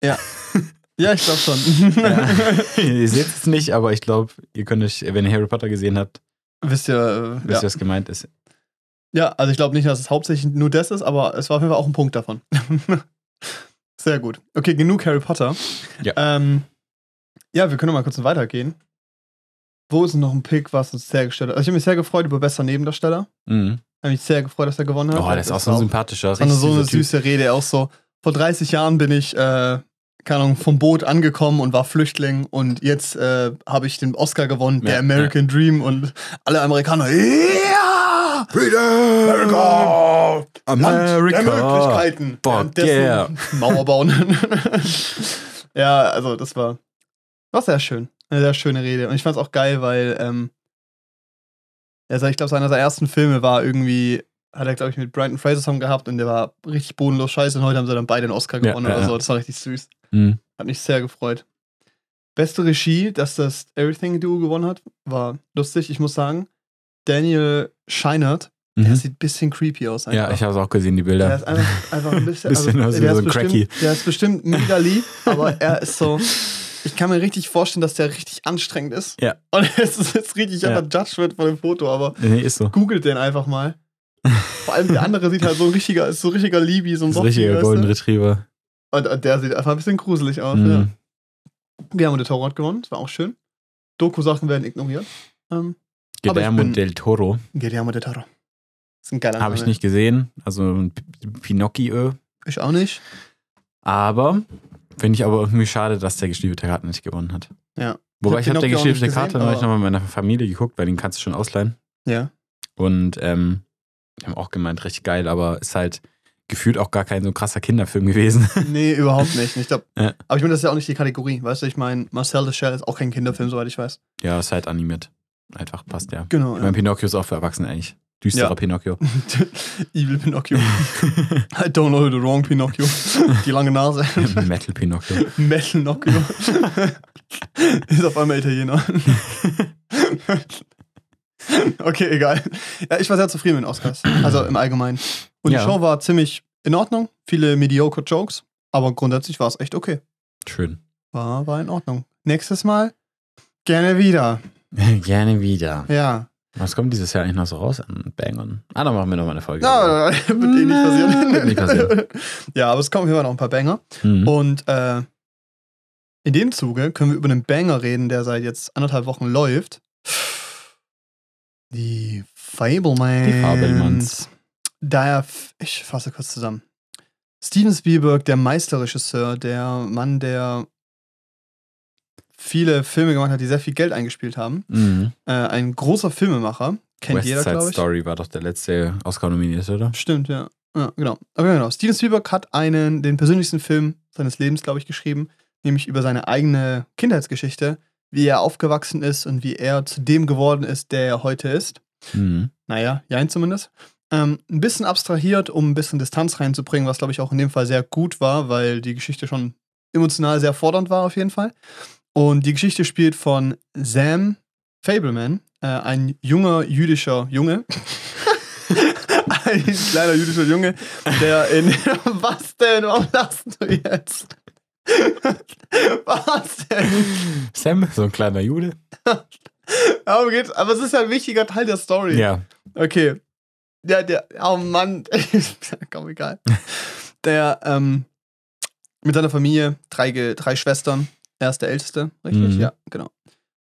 Ja, ich glaube schon. Ja. ihr seht es nicht, aber ich glaube, ihr könnt euch, wenn ihr Harry Potter gesehen habt, Wisst ihr, äh, wisst ja. ihr, was gemeint ist. ja, also ich glaube nicht, dass es hauptsächlich nur das ist, aber es war auf jeden Fall auch ein Punkt davon. Sehr gut. Okay, genug Harry Potter. Ja. Ähm, ja, wir können noch mal kurz weitergehen. Wo ist noch ein Pick, was uns sehr gestört hat? Also ich habe mich sehr gefreut über bester Nebendarsteller. Mhm. Habe mich sehr gefreut, dass er gewonnen hat. Oh, der ist auch so ein sympathischer. so eine, so eine süße Rede. Auch so, vor 30 Jahren bin ich, äh, keine Ahnung, vom Boot angekommen und war Flüchtling und jetzt äh, habe ich den Oscar gewonnen, Ja, der American Dream und alle Amerikaner, ja! America! Land der Möglichkeiten. Fuck Währenddessen Mauer bauen. ja, also das war, war sehr schön. Eine sehr schöne Rede. Und ich fand es auch geil, weil, ähm, also ich glaube, einer seiner ersten Filme war irgendwie, hat er, glaube ich, mit Brandon Fraser zusammen gehabt und der war richtig bodenlos scheiße und heute haben sie dann beide einen Oscar gewonnen ja, oder ja. so. Das war richtig süß. Mhm. Hat mich sehr gefreut. Beste Regie, dass das Everything Duo gewonnen hat, war lustig. Ich muss sagen, Daniel Scheinert, der Mhm. sieht ein bisschen creepy aus. Ja, ich habe es auch gesehen, die Der Bilder. ist einfach, einfach ein bisschen. Bisschen also, der, so ist ein Cracky. bestimmt, der ist bestimmt mega lieb, aber er ist so. Ich kann mir richtig vorstellen, dass der richtig anstrengend ist. Ja. Und es ist jetzt richtig Ja. einfach judged wird von dem Foto, aber Nee, ist so. googelt den einfach mal. Vor allem der andere sieht halt so ein richtiger, ist so ein richtiger Libi, so ein Softie, richtiger? Golden Retriever. und, und der sieht einfach ein bisschen gruselig aus. Mhm. Ja. Guillermo del Toro hat gewonnen, das war auch schön. Doku-Sachen werden ignoriert. Ähm, Guillermo del Toro. Guillermo del Toro. Das ist ein geiler Habe ich Name. nicht gesehen. Also Pinocchio. Ich auch nicht. Aber finde ich aber irgendwie schade, dass der gestiefelte Karte nicht gewonnen hat. Ja. Wobei Ich ich hab habe der gestiefelte Karte neulich nochmal mit meiner Familie geguckt, weil den kannst du schon ausleihen. Ja. Und ähm, die haben auch gemeint, richtig geil, aber ist halt gefühlt auch gar kein so krasser Kinderfilm gewesen. Nee, überhaupt nicht. Ich glaub, Ja. Aber ich meine, das ist ja auch nicht die Kategorie. Weißt du, ich meine, Marcel the Shell ist auch kein Kinderfilm, soweit ich weiß. ja, ist halt animiert. Einfach passt ja. Genau. Ich meine, Pinocchio ist auch für Erwachsene eigentlich. Düsterer Ja. Pinocchio. Evil Pinocchio. I don't know the wrong Pinocchio. Die lange Nase. Metal Pinocchio. Metal Nocchio. ist auf einmal Italiener. okay, egal. Ja, ich war sehr zufrieden mit den Oscars. Also im Allgemeinen. Und Ja. die Show war ziemlich in Ordnung. Viele mediocre Jokes. Aber grundsätzlich war es echt okay. Schön. War, war in Ordnung. Nächstes Mal gerne wieder. Gerne wieder. Ja. Was kommt dieses Jahr eigentlich noch so raus an Bangern? Ah, dann machen wir noch mal eine Folge. Ja, wird eh nicht passieren. Wird nicht passieren. ja, aber es kommen immer noch ein paar Banger. Mhm. Und äh, in dem Zuge können wir über einen Banger reden, der seit jetzt anderthalb Wochen läuft. Die Fablemans. Die Fabelmanns. Daher, ich fasse kurz zusammen. Steven Spielberg, der Meisterregisseur, der Mann, der viele Filme gemacht hat, die sehr viel Geld eingespielt haben. Mhm. Äh, ein großer Filmemacher. Kennt West jeder, glaube ich. Story war doch der letzte Oscar nominiert, oder? Stimmt, ja. Ja, genau. Aber genau. Steven Spielberg hat einen, den persönlichsten Film seines Lebens, glaube ich, geschrieben, nämlich über seine eigene Kindheitsgeschichte, wie er aufgewachsen ist und wie er zu dem geworden ist, der er heute ist. Mhm. Naja, jein zumindest. Ähm, ein bisschen abstrahiert, um ein bisschen Distanz reinzubringen, was, glaube ich, auch in dem Fall sehr gut war, weil die Geschichte schon emotional sehr fordernd war, auf jeden Fall. Und die Geschichte spielt von Sam Fableman, äh, ein junger jüdischer Junge. ein kleiner jüdischer Junge, der in. Was denn? Warum lachst du jetzt? Was denn? Sam, so ein kleiner Jude. Darum geht's. Aber es ist ja ein wichtiger Teil der Story. Ja. Okay. Der, der, oh Mann, komm, egal. Der, ähm, mit seiner Familie, drei, drei Schwestern, er ist der Älteste, richtig? Mhm. Ja, genau.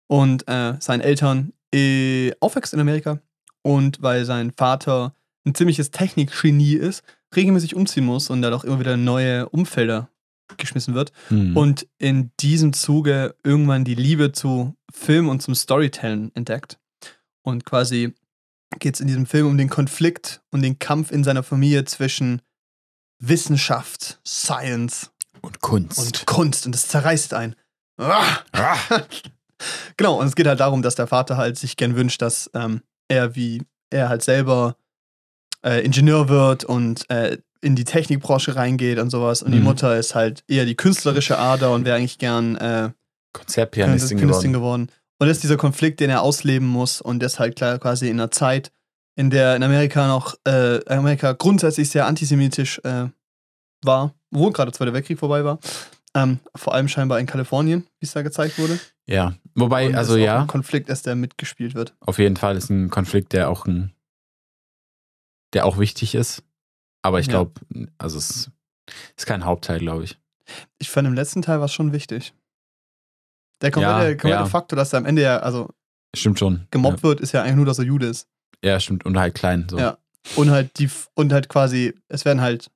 Und äh, seinen Eltern äh, aufwächst in Amerika und weil sein Vater ein ziemliches Technikgenie ist, regelmäßig umziehen muss und dadurch immer wieder neue Umfelder geschmissen wird. Mhm. Und in diesem Zuge irgendwann die Liebe zu Film und zum Storytelling entdeckt. Und quasi geht es in diesem Film um den Konflikt und den Kampf in seiner Familie zwischen Wissenschaft, Science Und Kunst. und Kunst. Und es zerreißt ein. Ah! ah. Genau, und es geht halt darum, dass der Vater halt sich gern wünscht, dass ähm, er wie er halt selber äh, Ingenieur wird und äh, in die Technikbranche reingeht und sowas. Und die Mhm. Mutter ist halt eher die künstlerische Ader und wäre eigentlich gern äh, Konzertpianistin Pianistin geworden. geworden. Und das ist dieser Konflikt, den er ausleben muss und das halt klar quasi in einer Zeit, in der in Amerika noch äh, Amerika grundsätzlich sehr antisemitisch äh, war, wo gerade der Zweite Weltkrieg vorbei war. Ähm, vor allem scheinbar in Kalifornien, wie es da gezeigt wurde. Ja. Wobei, Und also auch ja, Ein Konflikt ist, der mitgespielt wird. auf jeden Fall ist ein Konflikt, der auch ein, der auch wichtig ist. Aber ich Ja. glaube, also es ist kein Hauptteil, glaube ich. Ich fand im letzten Teil war es schon wichtig. Der komplette, Ja, komplette ja. Faktor, dass er am Ende ja, also Stimmt schon. gemobbt wird, ist ja eigentlich nur, dass er Jude ist. Ja, ja stimmt. Und halt klein. So. Ja. Und halt die, und halt quasi, es werden halt,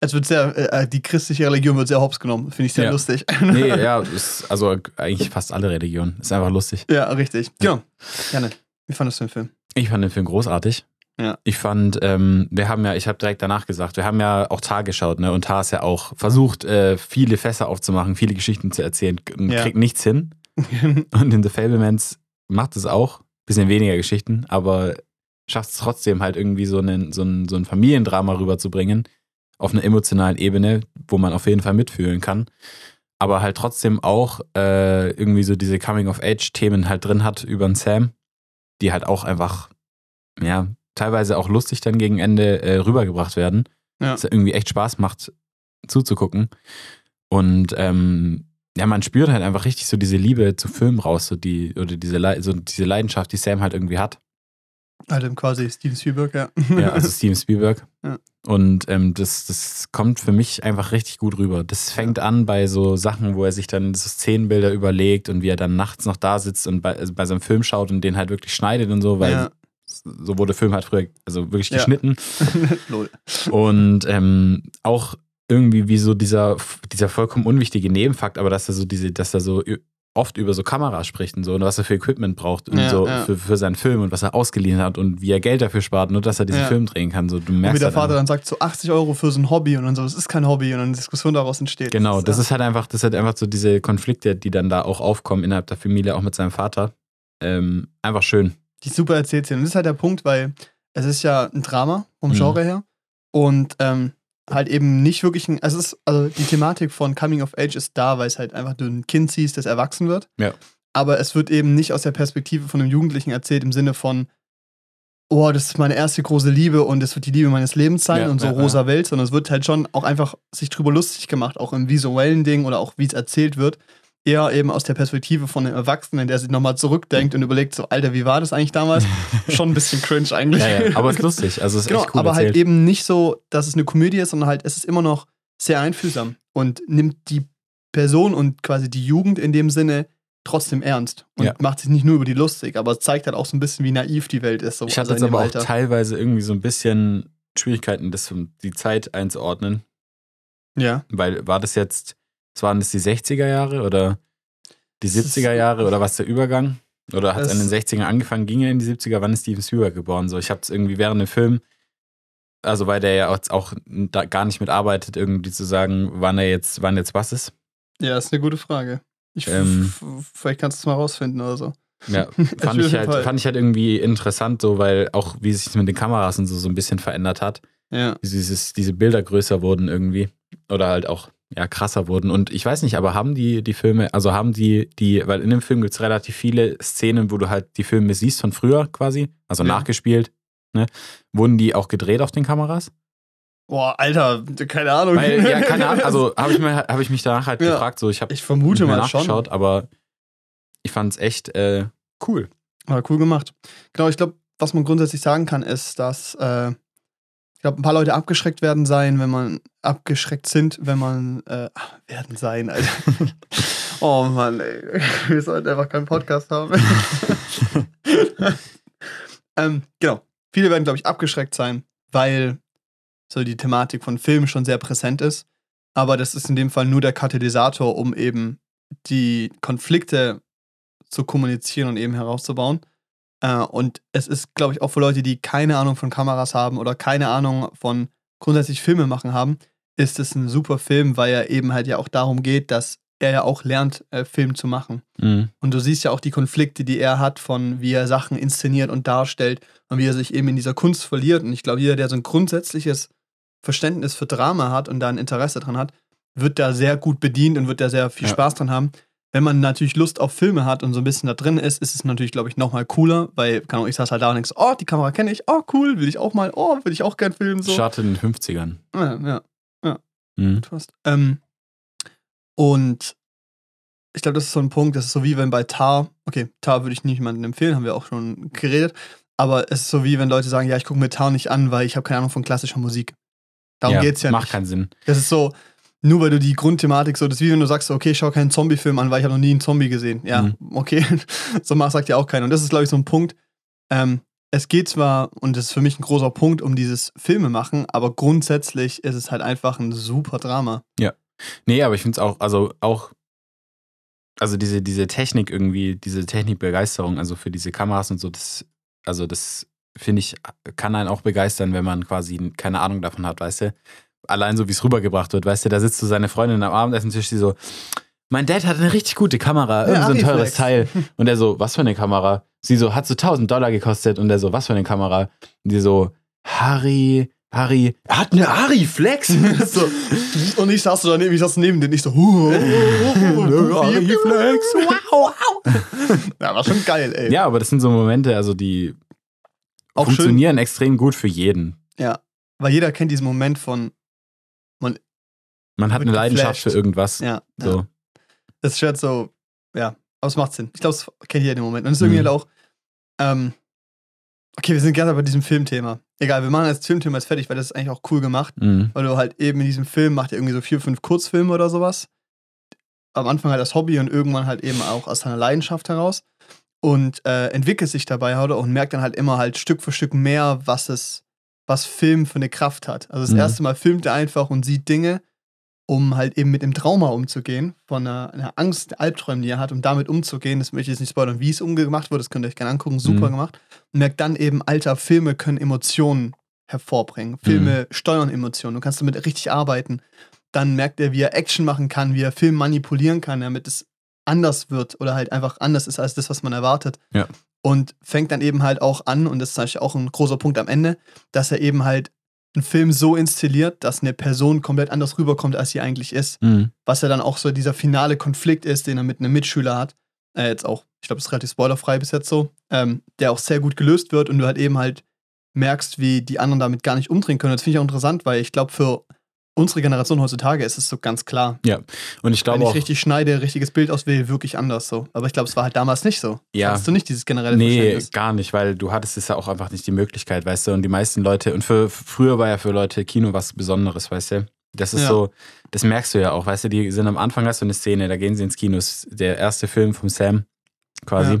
es wird sehr, äh, die christliche Religion wird sehr hops genommen. Finde ich sehr Ja. lustig. Nee, ja, ist, also eigentlich fast alle Religionen. Ist einfach lustig. Ja, richtig. Genau. Gerne. Wie fandest du den Film? Ich fand den Film großartig. Ja. Ich fand, ähm, wir haben ja, ich habe direkt danach gesagt, wir haben ja auch Tar geschaut, ne? Und Tar ist ja auch versucht, äh, viele Fässer aufzumachen, viele Geschichten zu erzählen, und Ja. kriegt nichts hin. Und in The Fablemans macht es auch. Bisschen weniger Geschichten, aber schafft es trotzdem halt irgendwie so, einen, so, ein, so ein Familiendrama rüberzubringen. Auf einer emotionalen Ebene, wo man auf jeden Fall mitfühlen kann. Aber halt trotzdem auch äh, irgendwie so diese Coming-of-Age-Themen halt drin hat über den Sam, die halt auch einfach, ja, teilweise auch lustig dann gegen Ende äh, rübergebracht werden. Ja. Dass irgendwie echt Spaß macht, zuzugucken. Und ähm, ja, man spürt halt einfach richtig so diese Liebe zu Filmen raus, so die, oder diese, Le so diese Leidenschaft, die Sam halt irgendwie hat. Halt quasi Steven Spielberg, ja. Ja, also Steven Spielberg. Ja. Und ähm, das, das kommt für mich einfach richtig gut rüber. Das fängt an bei so Sachen, wo er sich dann so Szenenbilder überlegt und wie er dann nachts noch da sitzt und bei, also bei seinem Film schaut und den halt wirklich schneidet und so, weil ja. so wurde Film halt früher also wirklich Ja. geschnitten. Und ähm, auch irgendwie wie so dieser, dieser vollkommen unwichtige Nebenfakt, aber dass er so diese, dass er so oft über so Kameras spricht und so und was er für Equipment braucht und Ja, so ja. Für, für seinen Film und was er ausgeliehen hat und wie er Geld dafür spart, nur dass er diesen Ja. Film drehen kann. So, du Und wie merkst der halt Vater dann sagt, so 80 Euro für so ein Hobby und dann so, das ist kein Hobby und dann eine Diskussion daraus entsteht. Genau, das ja, ist halt einfach, das sind einfach so diese Konflikte, die dann da auch aufkommen innerhalb der Familie, auch mit seinem Vater. Ähm, einfach schön. die super erzählt sind. Und das ist halt der Punkt, weil es ist ja ein Drama vom Mhm. Genre her und ähm, halt eben nicht wirklich ein, also, es ist, also die Thematik von Coming of Age ist da, weil es halt einfach du ein Kind siehst, das erwachsen wird. Ja. Aber es wird eben nicht aus der Perspektive von einem Jugendlichen erzählt im Sinne von, oh, das ist meine erste große Liebe und das wird die Liebe meines Lebens sein Ja, und so ja, rosa Welt, sondern es wird halt schon auch einfach sich drüber lustig gemacht, auch im visuellen Ding oder auch wie es erzählt wird. Eher eben aus der Perspektive von einem Erwachsenen, der sich nochmal zurückdenkt und überlegt, so, Alter, wie war das eigentlich damals? schon ein bisschen cringe eigentlich. Ja, ja, aber es ist lustig. Also es ist Genau, echt cool aber halt erzählt. eben nicht so, dass es eine Komödie ist, sondern halt, es ist immer noch sehr einfühlsam und nimmt die Person und quasi die Jugend in dem Sinne trotzdem ernst und Ja. macht sich nicht nur über die lustig, aber es zeigt halt auch so ein bisschen, wie naiv die Welt ist. So, Ich hatte also jetzt aber auch Alter. teilweise irgendwie so ein bisschen Schwierigkeiten, das die Zeit einzuordnen. Ja. Weil war das jetzt, was waren das die 60er Jahre oder die 70er Jahre oder was der Übergang? Oder hat es in den 60ern angefangen, ging er in die 70er? Wann ist Steven Spielberg geboren? So, ich habe es irgendwie während dem Film, also weil der ja auch, gar nicht mitarbeitet, irgendwie zu sagen, wann er jetzt, wann jetzt was ist. Ja, ist eine gute Frage. Ich, Ähm. vielleicht kannst du es mal rausfinden oder so. Ja, fand ich, halt, Fall. fand ich halt irgendwie interessant, so, weil auch wie sich mit den Kameras und so, so ein bisschen verändert hat. Ja. wie dieses, diese Bilder größer wurden irgendwie. Oder halt auch ja, krasser wurden. Und ich weiß nicht, aber haben die die Filme, also haben die, die, weil in dem Film gibt es relativ viele Szenen, wo du halt die Filme siehst von früher quasi, also Ja. nachgespielt. Ne? Wurden die auch gedreht auf den Kameras? Boah, Alter, keine Ahnung. Weil, ja, keine Ahnung, also habe ich, mir- hab ich mich danach halt Ja. gefragt, so ich habe ich vermute mal schon. nachgeschaut, aber ich fand es echt äh, cool. Aber cool gemacht. Genau, ich glaube, was man grundsätzlich sagen kann, ist, dass äh, ich glaube, ein paar Leute abgeschreckt werden sein, wenn man abgeschreckt sind, wenn man äh, werden sein, Alter. oh Mann, ey. Wir sollten einfach keinen Podcast haben. ähm, genau. Viele werden, glaube ich, abgeschreckt sein, weil so die Thematik von Filmen schon sehr präsent ist. Aber das ist in dem Fall nur der Katalysator, um eben die Konflikte zu kommunizieren und eben herauszubauen. Äh, und es ist, glaube ich, auch für Leute, die keine Ahnung von Kameras haben oder keine Ahnung von grundsätzlich Filme machen haben, ist es ein super Film, weil er eben halt ja auch darum geht, dass er ja auch lernt, äh, Film zu machen. Mhm. Und du siehst ja auch die Konflikte, die er hat, von wie er Sachen inszeniert und darstellt und wie er sich eben in dieser Kunst verliert. Und ich glaube, jeder, der so ein grundsätzliches Verständnis für Drama hat und da ein Interesse dran hat, wird da sehr gut bedient und wird da sehr viel Ja. Spaß dran haben. Wenn man natürlich Lust auf Filme hat und so ein bisschen da drin ist, ist es natürlich, glaube ich, nochmal cooler, weil, kann auch ich saß halt da und denkst, oh, die Kamera kenne ich, oh, cool, will ich auch mal, oh, will ich auch gern filmen, so. Startet in den 50ern. Ja, ja. Mhm. Fast. Ähm, und ich glaube, das ist so ein Punkt, das ist so wie wenn bei Tar, okay, Tar würde ich niemandem empfehlen, haben wir auch schon geredet, aber es ist so wie wenn Leute sagen, ja, ich gucke mir Tar nicht an, weil ich habe keine Ahnung von klassischer Musik. Darum ja, geht's ja macht nicht. keinen Sinn. Das ist so, nur weil du die Grundthematik so, das ist wie wenn du sagst, okay, schau keinen Zombie-Film an, weil ich habe noch nie einen Zombie gesehen. Ja, Mhm. okay. so macht sagt ja auch keiner. Und das ist, glaube ich, so ein Punkt. Ähm, es geht zwar, und das ist für mich ein großer Punkt, um dieses Filme machen, aber grundsätzlich ist es halt einfach ein super Drama. Nee, aber ich finde es auch, also auch, also diese, diese Technik irgendwie, diese Technikbegeisterung, also für diese Kameras und so, das, also das finde ich, kann einen auch begeistern, wenn man quasi keine Ahnung davon hat, weißt du? Allein so, wie es rübergebracht wird, weißt du, da sitzt so seine Freundin am Abendessentisch, die so, mein Dad hat eine richtig gute Kamera, irgend so ein teures. Teil. Und er so, was für eine Kamera? Sie so, hat so 1000 Dollar gekostet. Und er so, was für eine Kamera? Und die so, Harry, Harry, er hat eine Ariflex. so. Und ich saß so daneben, ich saß neben den, ich so, huh, Ariflex, wow, wow. Ja, war schon geil, ey. Ja, aber das sind so Momente, also die auch schön. funktionieren extrem gut für jeden. Ja, weil jeder kennt diesen Moment von, Man hat eine Leidenschaft für irgendwas. ja, So. ja. das ist schwer so, ja, aber es macht Sinn. Ich glaube, es kennt jeder den Moment. Und es ist irgendwie Mhm. halt auch, ähm, okay, wir sind gerne bei diesem Filmthema. Egal, wir machen das Filmthema jetzt fertig, weil das ist eigentlich auch cool gemacht. Mhm. weil du halt eben in diesem Film macht er irgendwie so vier, fünf Kurzfilme oder sowas. Am Anfang halt als Hobby und irgendwann halt eben auch aus seiner Leidenschaft heraus und äh, entwickelt sich dabei halt und merkt dann halt immer halt Stück für Stück mehr, was es, was Film für eine Kraft hat. Also das Mhm. erste Mal filmt er einfach und sieht Dinge, um halt eben mit dem Trauma umzugehen, von einer, einer Angst, Albträumen, die er hat, um damit umzugehen. Das möchte ich jetzt nicht spoilern, wie es umgemacht wurde, das könnt ihr euch gerne angucken, super Mhm. gemacht. Und merkt dann eben, alter, Filme können Emotionen hervorbringen. Filme steuern Emotionen. Du kannst damit richtig arbeiten. Dann merkt er, wie er Action machen kann, wie er Film manipulieren kann, damit es anders wird oder halt einfach anders ist als das, was man erwartet. Ja. Und fängt dann eben halt auch an, und das ist natürlich auch ein großer Punkt am Ende, dass er eben halt einen Film so installiert, dass eine Person komplett anders rüberkommt, als sie eigentlich ist. Mhm. Was ja dann auch so dieser finale Konflikt ist, den er mit einem Mitschüler hat. Äh, jetzt auch, ich glaube, das ist relativ spoilerfrei bis jetzt so, ähm, der auch sehr gut gelöst wird und du halt eben halt merkst, wie die anderen damit gar nicht umdrehen können. Das finde ich auch interessant, weil ich glaube, für unsere Generation heutzutage ist es so ganz klar. Und ich Wenn glaube ich auch, richtig schneide, richtiges Bild auswähle, wirklich anders so. Aber ich glaube, es war halt damals nicht so. Ja. Hast du nicht dieses generelle nee, gar nicht, weil du hattest es ja auch einfach nicht die Möglichkeit, weißt du, und die meisten Leute, und für früher war ja für Leute Kino was Besonderes, weißt du. Das ist Ja. so, das merkst du ja auch, weißt du, die sind am Anfang hast du eine Szene, da gehen sie ins Kino, das ist der erste Film vom Sam, quasi. Ja.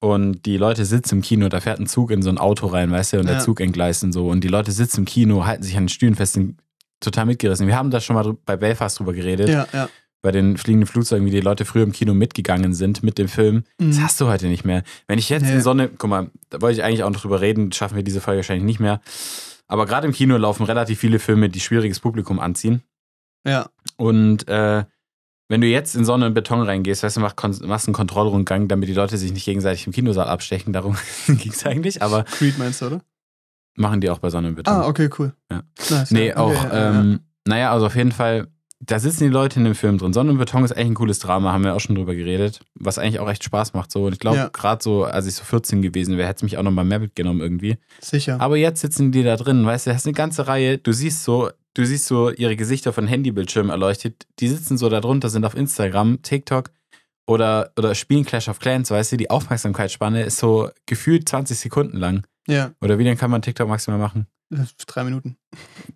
Und die Leute sitzen im Kino, da fährt ein Zug in so ein Auto rein, weißt du, und der Ja. Zug entgleist und so. Und die Leute sitzen im Kino, halten sich an den Stühlen fest, sind total mitgerissen. Wir haben da schon mal bei Belfast drüber geredet, Ja, ja. bei den fliegenden Flugzeugen, wie die Leute früher im Kino mitgegangen sind mit dem Film. Das Mhm. hast du heute nicht mehr. Wenn ich jetzt Nee. in Sonne, guck mal, da wollte ich eigentlich auch noch drüber reden, schaffen wir diese Folge wahrscheinlich nicht mehr. Aber gerade im Kino laufen relativ viele Filme, die schwieriges Publikum anziehen. Ja, Und äh, wenn du jetzt in Sonne und Beton reingehst, weißt du, mach, machst einen Kontrollrundgang, damit die Leute sich nicht gegenseitig im Kinosaal abstechen. Darum ging es eigentlich, aber Creed meinst du, oder? Machen die auch bei Sonne und Beton. Ah, okay, cool. Ja. Nice, Nee, ja, auch, okay, ja, ja. ähm, naja, also auf jeden Fall, da sitzen die Leute in dem Film drin. Sonne und Beton ist eigentlich ein cooles Drama, haben wir auch schon drüber geredet, was eigentlich auch echt Spaß macht. So. Und ich glaube, Ja. gerade so, als ich so 14 gewesen wäre, hätte es mich auch noch mal mehr mitgenommen irgendwie. Sicher. Aber jetzt sitzen die da drin, weißt du, hast eine ganze Reihe, du siehst so, du siehst so ihre Gesichter von Handybildschirmen erleuchtet, die sitzen so da drunter, sind auf Instagram, TikTok oder, oder spielen Clash of Clans, weißt du, die Aufmerksamkeitsspanne ist so gefühlt 20 Sekunden lang. Ja, Oder wie lange kann man TikTok maximal machen? drei Minuten.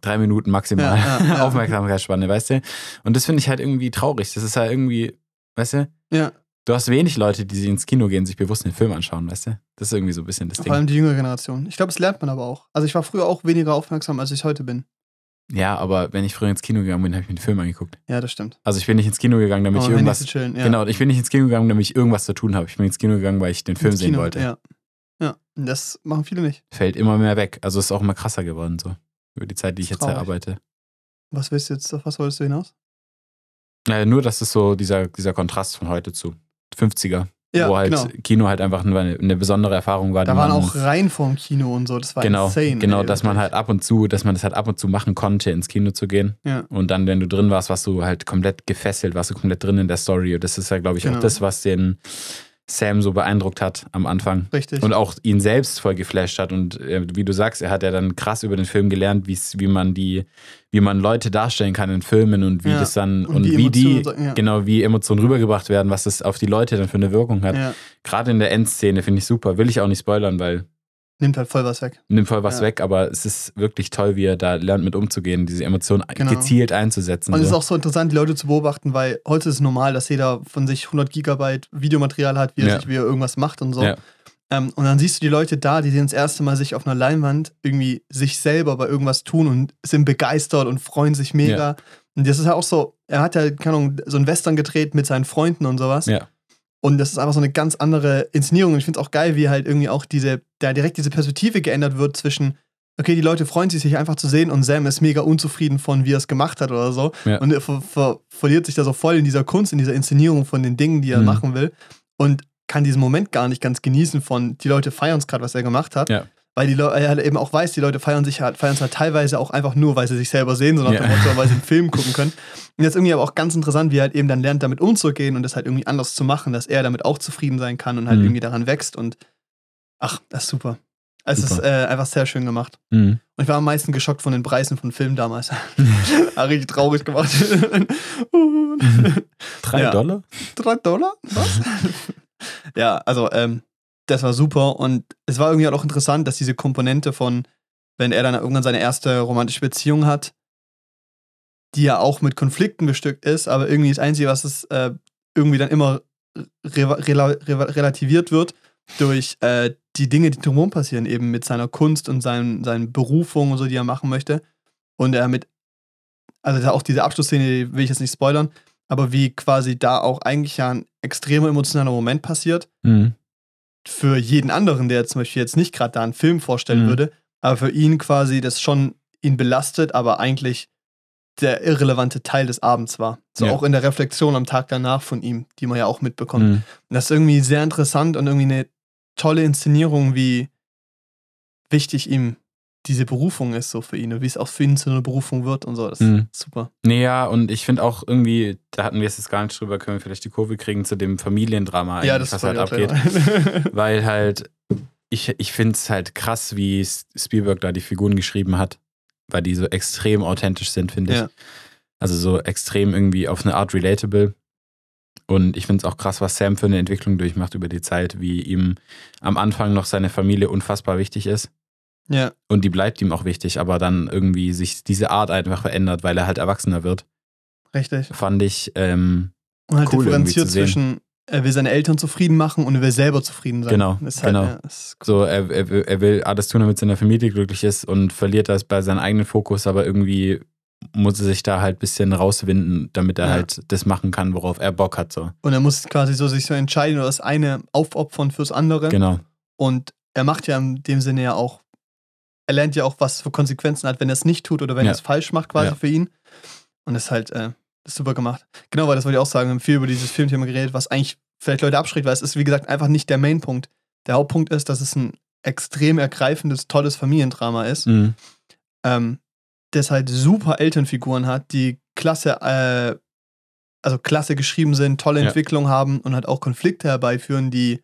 Drei Minuten maximal Ja, ja, ja. Aufmerksamkeitsspanne, weißt du? Und das finde ich halt irgendwie traurig. Das ist halt irgendwie, weißt du, Ja, du hast wenig Leute, die ins Kino gehen, sich bewusst den Film anschauen, weißt du? Das ist irgendwie so ein bisschen das vor Ding. allem die jüngere Generation. Ich glaube, es lernt man aber auch. Also ich war früher auch weniger aufmerksam, als ich heute bin. Ja, aber wenn ich früher ins Kino gegangen bin, habe ich mir den Film angeguckt. Ja, das stimmt. Also ich bin nicht ins Kino gegangen, damit Oh, ich irgendwas. zu chillen, ja. Genau, ich bin nicht ins Kino gegangen, damit ich irgendwas zu tun habe. Ich bin ins Kino gegangen, weil ich den Film Ins sehen Kino, wollte. Ja. Ja, das machen viele nicht. Fällt immer mehr weg. Also ist auch immer krasser geworden, so. Über die Zeit, die ich jetzt Traurig. arbeite. Was willst du jetzt, auf was wolltest du hinaus? Naja, nur, das ist so dieser, dieser Kontrast von heute zu 50er. Ja, wo halt genau. Kino halt einfach eine, eine besondere Erfahrung war. Da waren man, auch Reihen vorm Kino und so, das war genau, insane. genau, ey, dass man wirklich. halt ab und zu, dass man das halt ab und zu machen konnte, ins Kino zu gehen. Ja. Und dann, wenn du drin warst, warst du halt komplett gefesselt, warst du komplett drin in der Story. Und das ist ja, glaube ich, Genau. auch das, was den Sam so beeindruckt hat am Anfang. Richtig. Und auch ihn selbst voll geflasht hat. Und äh, wie du sagst, er hat ja dann krass über den Film gelernt, wie man die, wie man Leute darstellen kann in Filmen und wie Ja. das dann Und und, die wie die, ja. genau, wie Emotionen rübergebracht werden, was das auf die Leute dann für eine Wirkung hat. ja. Gerade in der Endszene finde ich super. Will ich auch nicht spoilern, weil nimmt halt voll was weg. nimmt voll was Ja. weg, aber es ist wirklich toll, wie er da lernt, mit umzugehen, diese Emotionen Genau. gezielt einzusetzen. Und es ist auch so interessant, die Leute zu beobachten, weil heute ist es normal, dass jeder von sich 100 Gigabyte Videomaterial hat, wie er, Ja. sich, wie er irgendwas macht und so. Ja. Ähm, und dann siehst du die Leute da, die sehen das erste Mal sich auf einer Leinwand irgendwie sich selber bei irgendwas tun und sind begeistert und freuen sich mega. Und das ist ja auch so, er hat ja, keine Ahnung, so ein Western gedreht mit seinen Freunden und sowas. Ja. Und das ist einfach so eine ganz andere Inszenierung. Und ich finde es auch geil, wie halt irgendwie auch diese, da direkt diese Perspektive geändert wird zwischen, okay, die Leute freuen sich, sich einfach zu sehen und Sam ist mega unzufrieden von, wie er es gemacht hat oder so. Ja. Und er ver ver verliert sich da so voll in dieser Kunst, in dieser Inszenierung von den Dingen, die er Mhm. machen will. Und kann diesen Moment gar nicht ganz genießen von, die Leute feiern es gerade, was er gemacht hat. Ja. Weil die Leu- er halt eben auch weiß, die Leute feiern sich halt, feiern es halt teilweise auch einfach nur, weil sie sich selber sehen, sondern Ja. Motto, weil sie einen Film gucken können. Und jetzt irgendwie aber auch ganz interessant, wie er halt eben dann lernt, damit umzugehen und das halt irgendwie anders zu machen, dass er damit auch zufrieden sein kann und halt Mhm. irgendwie daran wächst und ach, das ist super. Es Super. ist äh, einfach sehr schön gemacht. Mhm. Und ich war am meisten geschockt von den Preisen von Filmen damals. Hat richtig traurig gemacht. Drei Ja. Dollar? Drei Dollar? Was? ja, also ähm, das war super und es war irgendwie auch interessant, dass diese Komponente von, wenn er dann irgendwann seine erste romantische Beziehung hat, die ja auch mit Konflikten bestückt ist, aber irgendwie das Einzige, was es äh, irgendwie dann immer re rela re relativiert wird durch äh, die Dinge, die drumherum passieren, eben mit seiner Kunst und seinen, seinen Berufungen und so, die er machen möchte. Und er mit, also auch diese Abschlussszene, die will ich jetzt nicht spoilern, aber wie quasi da auch eigentlich ja ein extremer emotionaler Moment passiert, Mhm. Für jeden anderen, der zum Beispiel jetzt nicht gerade da einen Film vorstellen Mhm. würde, aber für ihn quasi das schon ihn belastet, aber eigentlich der irrelevante Teil des Abends war. So Ja. auch in der Reflexion am Tag danach von ihm, die man ja auch mitbekommt. Mhm. Und das ist irgendwie sehr interessant und irgendwie eine tolle Inszenierung, wie wichtig ihm diese Berufung ist, so für ihn und wie es auch für ihn zu einer Berufung wird und so. Das Mhm. ist super. Nee, ja, und ich finde auch irgendwie, da hatten wir es jetzt gar nicht drüber, können wir vielleicht die Kurve kriegen zu dem Familiendrama, ja, das was halt abgeht. Weil halt, ich, ich finde es halt krass, wie Spielberg da die Figuren geschrieben hat, weil die so extrem authentisch sind, finde ich. Ja. Also so extrem irgendwie auf eine Art relatable. Und ich finde es auch krass, was Sam für eine Entwicklung durchmacht über die Zeit, wie ihm am Anfang noch seine Familie unfassbar wichtig ist. Ja, Und die bleibt ihm auch wichtig, aber dann irgendwie sich diese Art einfach verändert, weil er halt erwachsener wird. richtig. Fand ich, ähm, Und halt cool differenziert zwischen, er will seine Eltern zufrieden machen und er will selber zufrieden sein. Genau, halt, genau. Ja, ist so, er, er, will- er will alles tun, damit seine Familie glücklich ist und verliert das bei seinem eigenen Fokus, aber irgendwie muss er sich da halt ein bisschen rauswinden, damit er Ja. halt das machen kann, worauf er Bock hat. So. Und er muss quasi so sich so entscheiden oder das eine aufopfern fürs andere. Genau. Und er macht ja in dem Sinne ja auch, er lernt ja auch, was für Konsequenzen hat, wenn er es nicht tut oder wenn Ja. er es falsch macht, quasi Ja. für ihn. Und das ist halt äh, das ist super gemacht. Genau, weil das wollte ich auch sagen. Wir haben viel über dieses Filmthema geredet, was eigentlich vielleicht Leute abschreckt, weil es ist, wie gesagt, einfach nicht der Mainpunkt. Der Hauptpunkt ist, dass es ein extrem ergreifendes, tolles Familiendrama ist. Mhm. ähm, das halt super Elternfiguren hat, die klasse, äh, also klasse geschrieben sind, tolle Ja. Entwicklung haben und halt auch Konflikte herbeiführen, die,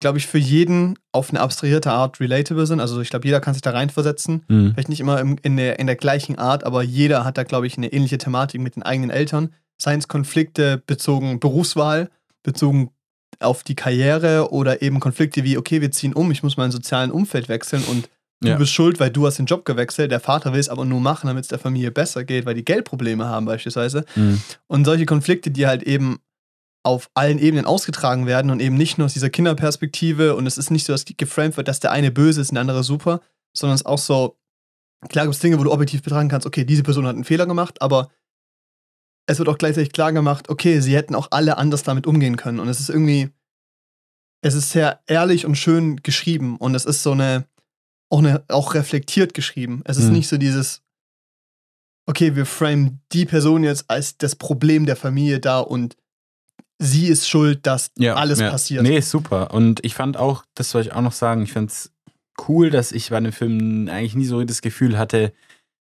glaube ich, für jeden auf eine abstrahierte Art relatable sind. Also ich glaube, jeder kann sich da reinversetzen. Mhm. Vielleicht nicht immer im, in, der, in der gleichen Art, aber jeder hat da, glaube ich, eine ähnliche Thematik mit den eigenen Eltern. Seien es Konflikte bezogen Berufswahl, bezogen auf die Karriere oder eben Konflikte wie, okay, wir ziehen um, ich muss mein sozialen Umfeld wechseln und du Ja. bist schuld, weil du hast den Job gewechselt. Der Vater will es aber nur machen, damit es der Familie besser geht, weil die Geldprobleme haben beispielsweise. Mhm. Und solche Konflikte, die halt eben auf allen Ebenen ausgetragen werden und eben nicht nur aus dieser Kinderperspektive und es ist nicht so, dass geframed wird, dass der eine böse ist und der andere super, sondern es ist auch so, klar gibt es Dinge, wo du objektiv betrachten kannst, okay, diese Person hat einen Fehler gemacht, aber es wird auch gleichzeitig klar gemacht, okay, sie hätten auch alle anders damit umgehen können und es ist irgendwie, es ist sehr ehrlich und schön geschrieben und es ist so eine, auch, eine, auch reflektiert geschrieben. Es ist Mhm. nicht so dieses, okay, wir framen die Person jetzt als das Problem der Familie da und sie ist schuld, dass Ja, alles ja. passiert. Nee, super. Und ich fand auch, das soll ich auch noch sagen, ich fand es cool, dass ich bei dem Film eigentlich nie so das Gefühl hatte,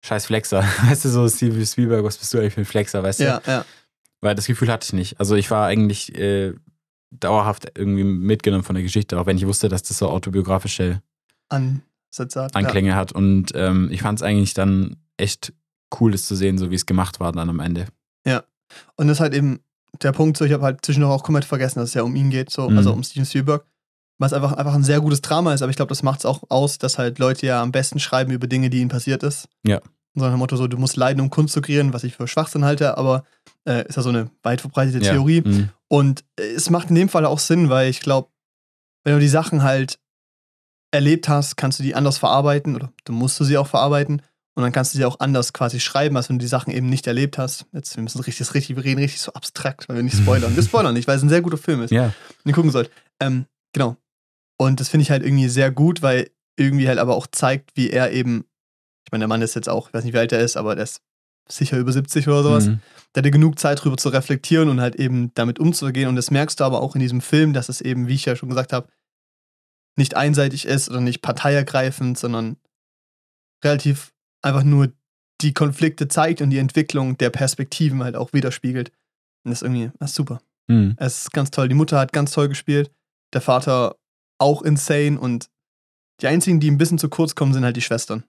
scheiß Flexer. Weißt du, so Steve Spielberg, was bist du eigentlich für ein Flexer, weißt du? Ja, ja. Weil das Gefühl hatte ich nicht. Also ich war eigentlich äh, dauerhaft irgendwie mitgenommen von der Geschichte, auch wenn ich wusste, dass das so autobiografische Ansätze hat. Anklänge hat. Und ähm, ich fand es eigentlich dann echt cool, das zu sehen, so wie es gemacht war dann am Ende. Ja. Und das halt eben der Punkt, so ich habe halt zwischendurch auch komplett vergessen, dass es ja um ihn geht, so, Mhm. also um Steven Spielberg. was einfach, einfach ein sehr gutes Drama ist, aber ich glaube, das macht es auch aus, dass halt Leute ja am besten schreiben über Dinge, die ihnen passiert ist. Ja. So dem Motto, so, du musst leiden, um Kunst zu kreieren, was ich für Schwachsinn halte, aber äh, ist ja so eine weit verbreitete Ja. Theorie. Mhm. Und äh, es macht in dem Fall auch Sinn, weil ich glaube, wenn du die Sachen halt erlebt hast, kannst du die anders verarbeiten oder du musst du sie auch verarbeiten und dann kannst du sie auch anders quasi schreiben, als wenn du die Sachen eben nicht erlebt hast. Jetzt, wir müssen richtig, richtig, wir reden richtig so abstrakt, weil wir nicht spoilern. Wir spoilern nicht, weil es ein sehr guter Film ist, Ja. den ihr gucken sollt. Ähm, genau. Und das finde ich halt irgendwie sehr gut, weil irgendwie halt aber auch zeigt, wie er eben, ich meine, der Mann ist jetzt auch, ich weiß nicht, wie alt er ist, aber der ist sicher über 70 oder sowas Mhm. der hatte genug Zeit drüber zu reflektieren und halt eben damit umzugehen. Und das merkst du aber auch in diesem Film, dass es eben, wie ich ja schon gesagt habe, nicht einseitig ist oder nicht parteiergreifend, sondern relativ einfach nur die Konflikte zeigt und die Entwicklung der Perspektiven halt auch widerspiegelt. Und das ist irgendwie, das ist super. Mhm. Es ist ganz toll. Die Mutter hat ganz toll gespielt, der Vater auch insane und die einzigen, die ein bisschen zu kurz kommen, sind halt die Schwestern.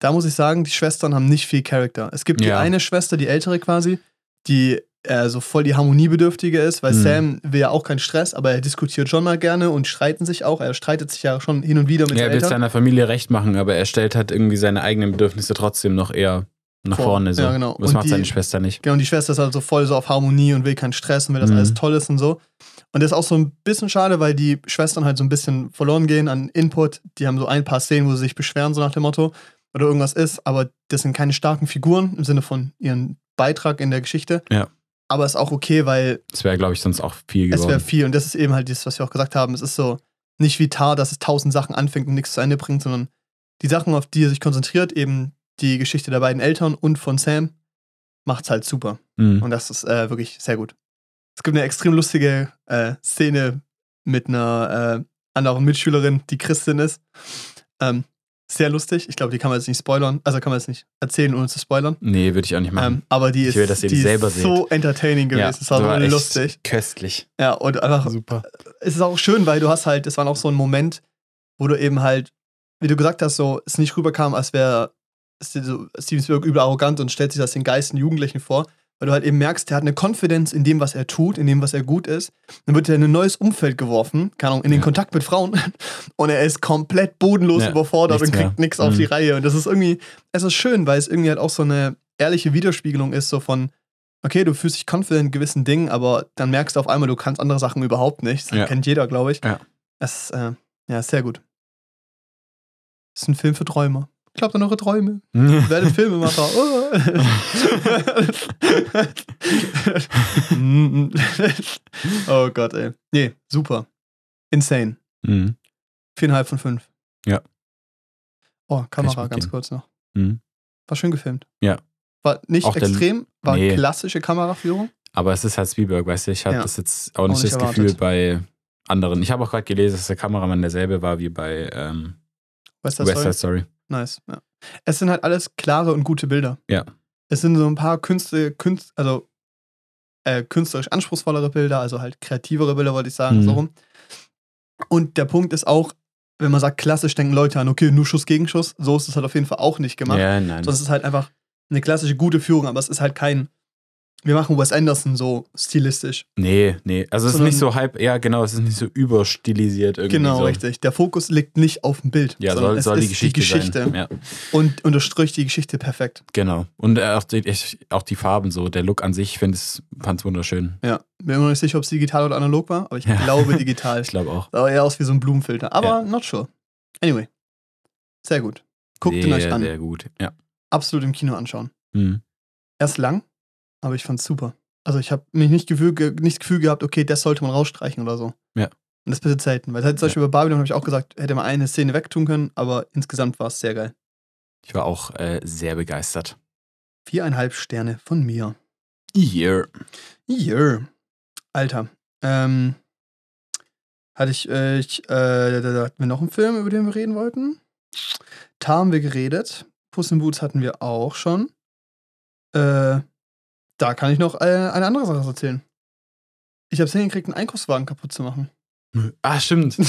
Da muss ich sagen, die Schwestern haben nicht viel Charakter. Es gibt die Ja. eine Schwester, die ältere quasi, die äh, so voll die Harmoniebedürftige ist, weil Mhm. Sam will ja auch keinen Stress, aber er diskutiert schon mal gerne und streiten sich auch. Er streitet sich ja schon hin und wieder mit Ja, er will seiner Familie recht machen, aber er stellt halt irgendwie seine eigenen Bedürfnisse trotzdem noch eher nach Vor. vorne. So. Ja, genau. Das Und macht die- seine Schwester nicht. Genau, und die Schwester ist halt so voll so auf Harmonie und will keinen Stress und will, dass Mhm. alles toll ist und so. Und das ist auch so ein bisschen schade, weil die Schwestern halt so ein bisschen verloren gehen an Input. Die haben so ein paar Szenen, wo sie sich beschweren, so nach dem Motto, oder irgendwas ist, aber das sind keine starken Figuren im Sinne von ihren Beitrag in der Geschichte. Ja. Aber ist auch okay, weil Das wäre, glaube ich, sonst auch viel es wäre geworden. viel. Und das ist eben halt das, was wir auch gesagt haben. Es ist so nicht wie Tar, dass es tausend Sachen anfängt und nichts zu Ende bringt, sondern die Sachen, auf die er sich konzentriert, eben die Geschichte der beiden Eltern und von Sam, macht's halt super. Mhm. Und das ist äh, wirklich sehr gut. Es gibt eine extrem lustige äh, Szene mit einer äh, anderen Mitschülerin, die Christin ist. Ähm, sehr lustig. Ich glaube, die kann man jetzt nicht spoilern. Also kann man jetzt nicht erzählen, ohne zu spoilern. Nee, würde ich auch nicht machen. Ähm, aber die Ich ist, will, dass ihr die ist so entertaining gewesen. es war, das so lustig. Köstlich. Ja, und einfach, Super. es ist auch schön, weil du hast halt, es war auch so ein Moment, wo du eben halt, wie du gesagt hast, so es nicht rüberkam, als wäre so Steven Spielberg übel arrogant und stellt sich das den Geisten Jugendlichen vor, weil du halt eben merkst, der hat eine Konfidenz in dem, was er tut, in dem, was er gut ist. Dann wird er in ein neues Umfeld geworfen, keine Ahnung, in den Ja. Kontakt mit Frauen und er ist komplett bodenlos Ja, überfordert und kriegt nichts auf Mhm. die Reihe. Und das ist irgendwie, es ist schön, weil es irgendwie halt auch so eine ehrliche Widerspiegelung ist, so von, okay, du fühlst dich confident in gewissen Dingen, aber dann merkst du auf einmal, du kannst andere Sachen überhaupt nicht. Das Ja. kennt jeder, glaube ich. Ja. Das ist, äh, ja, ist sehr gut. Das ist ein Film für Träumer. Glaubt an eure Träume. Werdet Filmemacher. Oh. oh Gott, ey. Nee, super. Insane. Mhm. Viereinhalb von fünf. Ja. Oh, Kamera, ganz kurz noch. Mhm. War schön gefilmt. Ja. War nicht Auch extrem, war Nee. klassische Kameraführung. Aber es ist halt Spielberg, weißt du? Ich hatte Ja. das jetzt auch nicht, nicht das erwartet. Gefühl bei anderen. Ich habe auch gerade gelesen, dass der Kameramann derselbe war wie bei ähm, West Side Story. Nice. Ja. Es sind halt alles klare und gute Bilder. Ja. Es sind so ein paar Künste, Künst, also äh, künstlerisch anspruchsvollere Bilder, also halt kreativere Bilder, wollte ich sagen, Mhm. so rum. Und der Punkt ist auch, wenn man sagt, klassisch denken Leute an, okay, nur Schuss gegen Schuss, so ist es halt auf jeden Fall auch nicht gemacht. Ja, nein. Sondern es ist halt einfach eine klassische gute Führung, aber es ist halt kein, wir machen Wes Anderson so stilistisch. Nee, nee. Also es ist nicht so halb, ja genau, es ist nicht so überstilisiert irgendwie. Genau, so. richtig. Der Fokus liegt nicht auf dem Bild. Ja, sondern soll, es soll die Geschichte, die Geschichte sein. Ja, und unterstreicht die Geschichte perfekt. genau. Und auch die, auch die Farben so, der Look an sich, ich finde es fand's wunderschön. Ja, bin mir noch nicht sicher, ob es digital oder analog war, aber ich Ja. glaube digital. Ich glaube auch. Sah eher aus wie so ein Blumenfilter. Aber Ja. not sure. Anyway. Sehr gut. Guckt ihn sehr, euch an. Sehr gut. Ja. Absolut im Kino anschauen. Mhm. Er ist lang, aber ich fand's super. Also ich habe mich nicht, Gefühl, ge- nicht das Gefühl gehabt, okay, das sollte man rausstreichen oder so. Ja. Und das passiert selten. Weil halt zum Beispiel bei Babylon habe ich auch gesagt, hätte man eine Szene wegtun können, aber insgesamt war es sehr geil. Ich war auch äh, sehr begeistert. Viereinhalb Sterne von mir. Hier. Yeah. Alter. Ähm, hatte ich, äh, ich äh, da, da hatten wir noch einen Film, über den wir reden wollten. Tar haben wir geredet. Puss in Boots hatten wir auch schon. Äh, da kann ich noch äh, eine andere Sache erzählen. Ich habe es hingekriegt, einen Einkaufswagen kaputt zu machen. Ah, stimmt.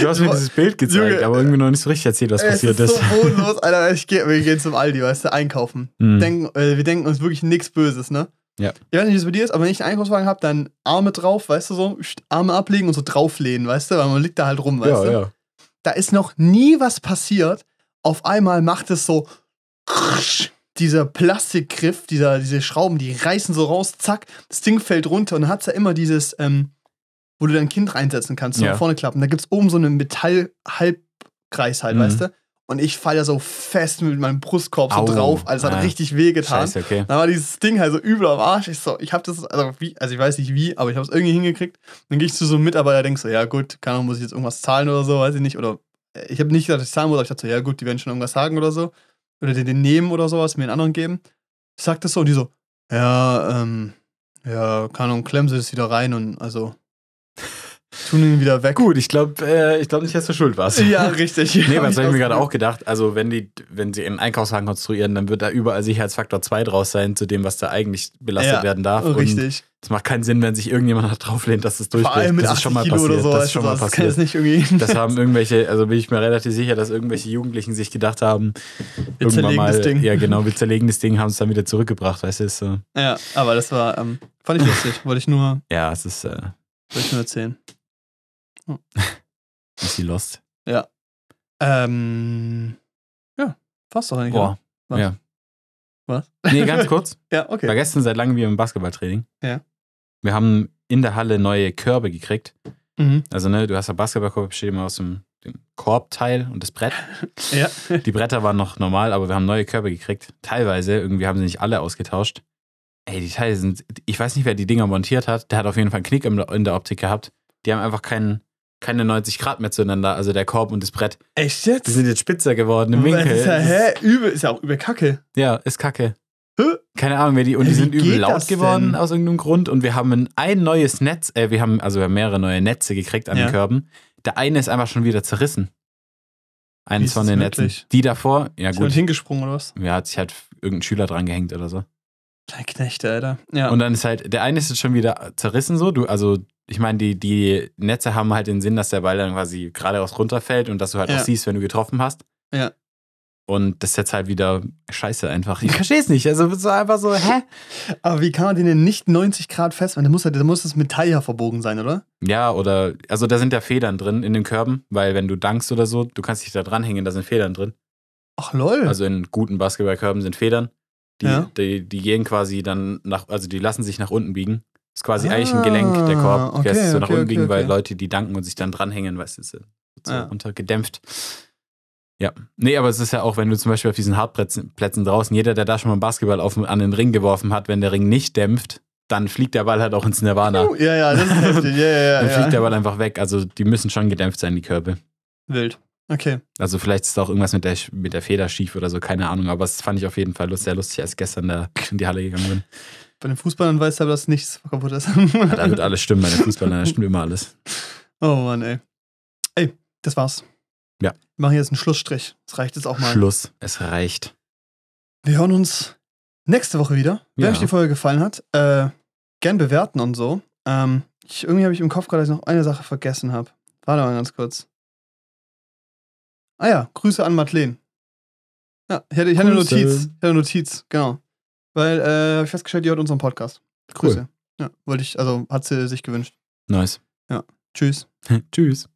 Du hast mir dieses Bild gezeigt, Junge, aber irgendwie noch nicht so richtig erzählt, was passiert ist ist. so bodenlos, Alter. Ich geh, wir gehen zum Aldi, weißt du, einkaufen. Mhm. Denken, äh, wir denken uns wirklich nichts Böses, ne? Ja. Ich weiß nicht, wie es bei dir ist, aber wenn ich einen Einkaufswagen habe, dann Arme drauf, weißt du so, Arme ablegen und so drauflehnen, weißt du, weil man liegt da halt rum, weißt du. Da ist noch nie was passiert. Auf einmal macht es so dieser Plastikgriff, dieser, diese Schrauben, die reißen so raus, zack, das Ding fällt runter und dann hat es ja immer dieses, ähm, wo du dein Kind reinsetzen kannst, so Ja. vorne klappen. Da gibt es oben so einen Metall-Halbkreis halt, Mhm. weißt du? Und ich falle ja so fest mit meinem Brustkorb so Au. drauf, also hat Ah. richtig weh getan. Scheiße, okay. Dann war dieses Ding halt so übel am Arsch. Ich so, ich hab das, also wie, also ich weiß nicht wie, aber ich habe es irgendwie hingekriegt. Dann gehe ich zu so einem Mitarbeiter, denk so, ja gut, keine Ahnung, muss ich jetzt irgendwas zahlen oder so, weiß ich nicht. Oder äh, ich habe nicht gesagt, dass ich zahlen muss, aber ich dachte so, ja gut, die werden schon irgendwas sagen oder so. Oder den, den nehmen oder sowas, mir einen anderen geben. Ich sag das so und die so, ja, ähm, ja, keine Ahnung, klemmen sie das wieder rein und also tun ihn wieder weg. Gut, ich glaube äh, ich glaub nicht, dass du schuld warst. Ja, richtig. Nee, was habe ich mir gerade auch gedacht? Also, wenn die, wenn sie einen Einkaufswagen konstruieren, dann wird da überall Sicherheitsfaktor 2 draus sein, zu dem, was da eigentlich belastet Ja, werden darf. Richtig. es macht keinen Sinn, wenn sich irgendjemand da drauflehnt, dass es durchbricht. Vor allem mit das 80 ist schon mal Kilo passiert. so. das ist weißt schon mal das passiert. nicht irgendwie. Das haben irgendwelche, also bin ich mir relativ sicher, dass irgendwelche Jugendlichen sich gedacht haben, Wir zerlegen mal, das Ding. ja genau, wir zerlegen das Ding, haben es dann wieder zurückgebracht, weißt du, so, Ja, aber das war, ähm, fand ich lustig. Wollte ich nur, ja, es ist, äh, wollte ich nur erzählen. ist die Lost. Ähm, ja, fast doch eigentlich. Boah, Was? ja. Was? Nee, ganz kurz. Ja, okay. War gestern seit langem wieder im Basketballtraining. Ja. Wir haben in der Halle neue Körbe gekriegt. Mhm. Also, ne, du hast ja Basketballkorb, besteht immer aus dem, dem Korbteil und das Brett. Ja. Die Bretter waren noch normal, aber wir haben neue Körbe gekriegt. Teilweise, irgendwie haben sie nicht alle ausgetauscht. Ey, die Teile sind, ich weiß nicht, wer die Dinger montiert hat. Der hat auf jeden Fall einen Knick in der Optik gehabt. Die haben einfach keinen, keine 90 Grad mehr zueinander, also der Korb und das Brett. Echt Die jetzt? sind jetzt spitzer geworden im Winkel. ist ja, hä? Übel, ist ja auch übel Kacke. Ja, ist kacke. Hä? Keine Ahnung, wer die, und die sind übel laut geworden denn? aus irgendeinem Grund. Und wir haben ein, ein neues Netz, äh, wir haben, also wir haben mehrere neue Netze gekriegt an Ja. den Körben. Der eine ist einfach schon wieder zerrissen. Eines ist von den Netzen. Die davor, ja Ist gut, hingesprungen oder was? ja, hat sich halt irgendein Schüler dran gehängt oder so. Kleine Knechte, Alter. Ja. Und dann ist halt, der eine ist jetzt schon wieder zerrissen so. Du, also, ich meine, die, die Netze haben halt den Sinn, dass der Ball dann quasi geradeaus runterfällt und dass du halt Ja. auch siehst, wenn du getroffen hast. Ja. Und das ist jetzt halt wieder scheiße einfach. Ich verstehe es nicht. Also, so einfach so, hä? aber wie kann man den denn nicht 90 Grad festmachen? Da muss, ja- da muss das Metall ja verbogen sein, oder? Ja, oder, also da sind ja Federn drin in den Körben, weil wenn du dankst oder so, du kannst dich da dranhängen, da sind Federn drin. Ach lol. Also in guten Basketballkörben sind Federn. Die, Ja. die, die gehen quasi dann nach, also die lassen sich nach unten biegen. Ist quasi Ah, eigentlich ein Gelenk, der Korb. okay, der ist so nach okay, unten okay, biegen, weil. Leute, die danken und sich dann dranhängen, weißt du, ist so Ja. untergedämpft. Ja. Nee, aber es ist ja auch, wenn du zum Beispiel auf diesen Hartplätzen Plätzen draußen, jeder, der da schon mal einen Basketball auf, an den Ring geworfen hat, wenn der Ring nicht dämpft, dann fliegt der Ball halt auch ins Nirvana. ja, ja, das ist heftig. Ja, ja. Dann fliegt der ja. Ball einfach weg. Also die müssen schon gedämpft sein, die Körbe. Wild. Okay. Also vielleicht ist da auch irgendwas mit der, mit der Feder schief oder so, keine Ahnung. Aber das fand ich auf jeden Fall sehr lustig, als ich gestern da in die Halle gegangen bin. Bei den Fußballern weiß er, dass nichts kaputt ist. Ja, da wird alles stimmen bei den Fußballern, da stimmt immer alles. oh Mann, ey. Ey, das war's. Ja. Wir machen jetzt einen Schlussstrich. Das reicht jetzt auch mal. Schluss, es reicht. Wir hören uns nächste Woche wieder. Wenn Ja. euch die Folge gefallen hat, äh, gern bewerten und so. Ähm, ich, irgendwie habe ich im Kopf gerade, dass ich noch eine Sache vergessen habe. Warte mal ganz kurz. Ah ja, Grüße an Madeleine. Ja, ich hatte, ich hatte eine. Notiz. Ich hatte eine Notiz, genau. Weil, äh, habe ich festgestellt, die hört unseren Podcast. Cool. Grüße. Ja, wollte ich, also hat sie sich gewünscht. Nice. Tschüss. Tschüss.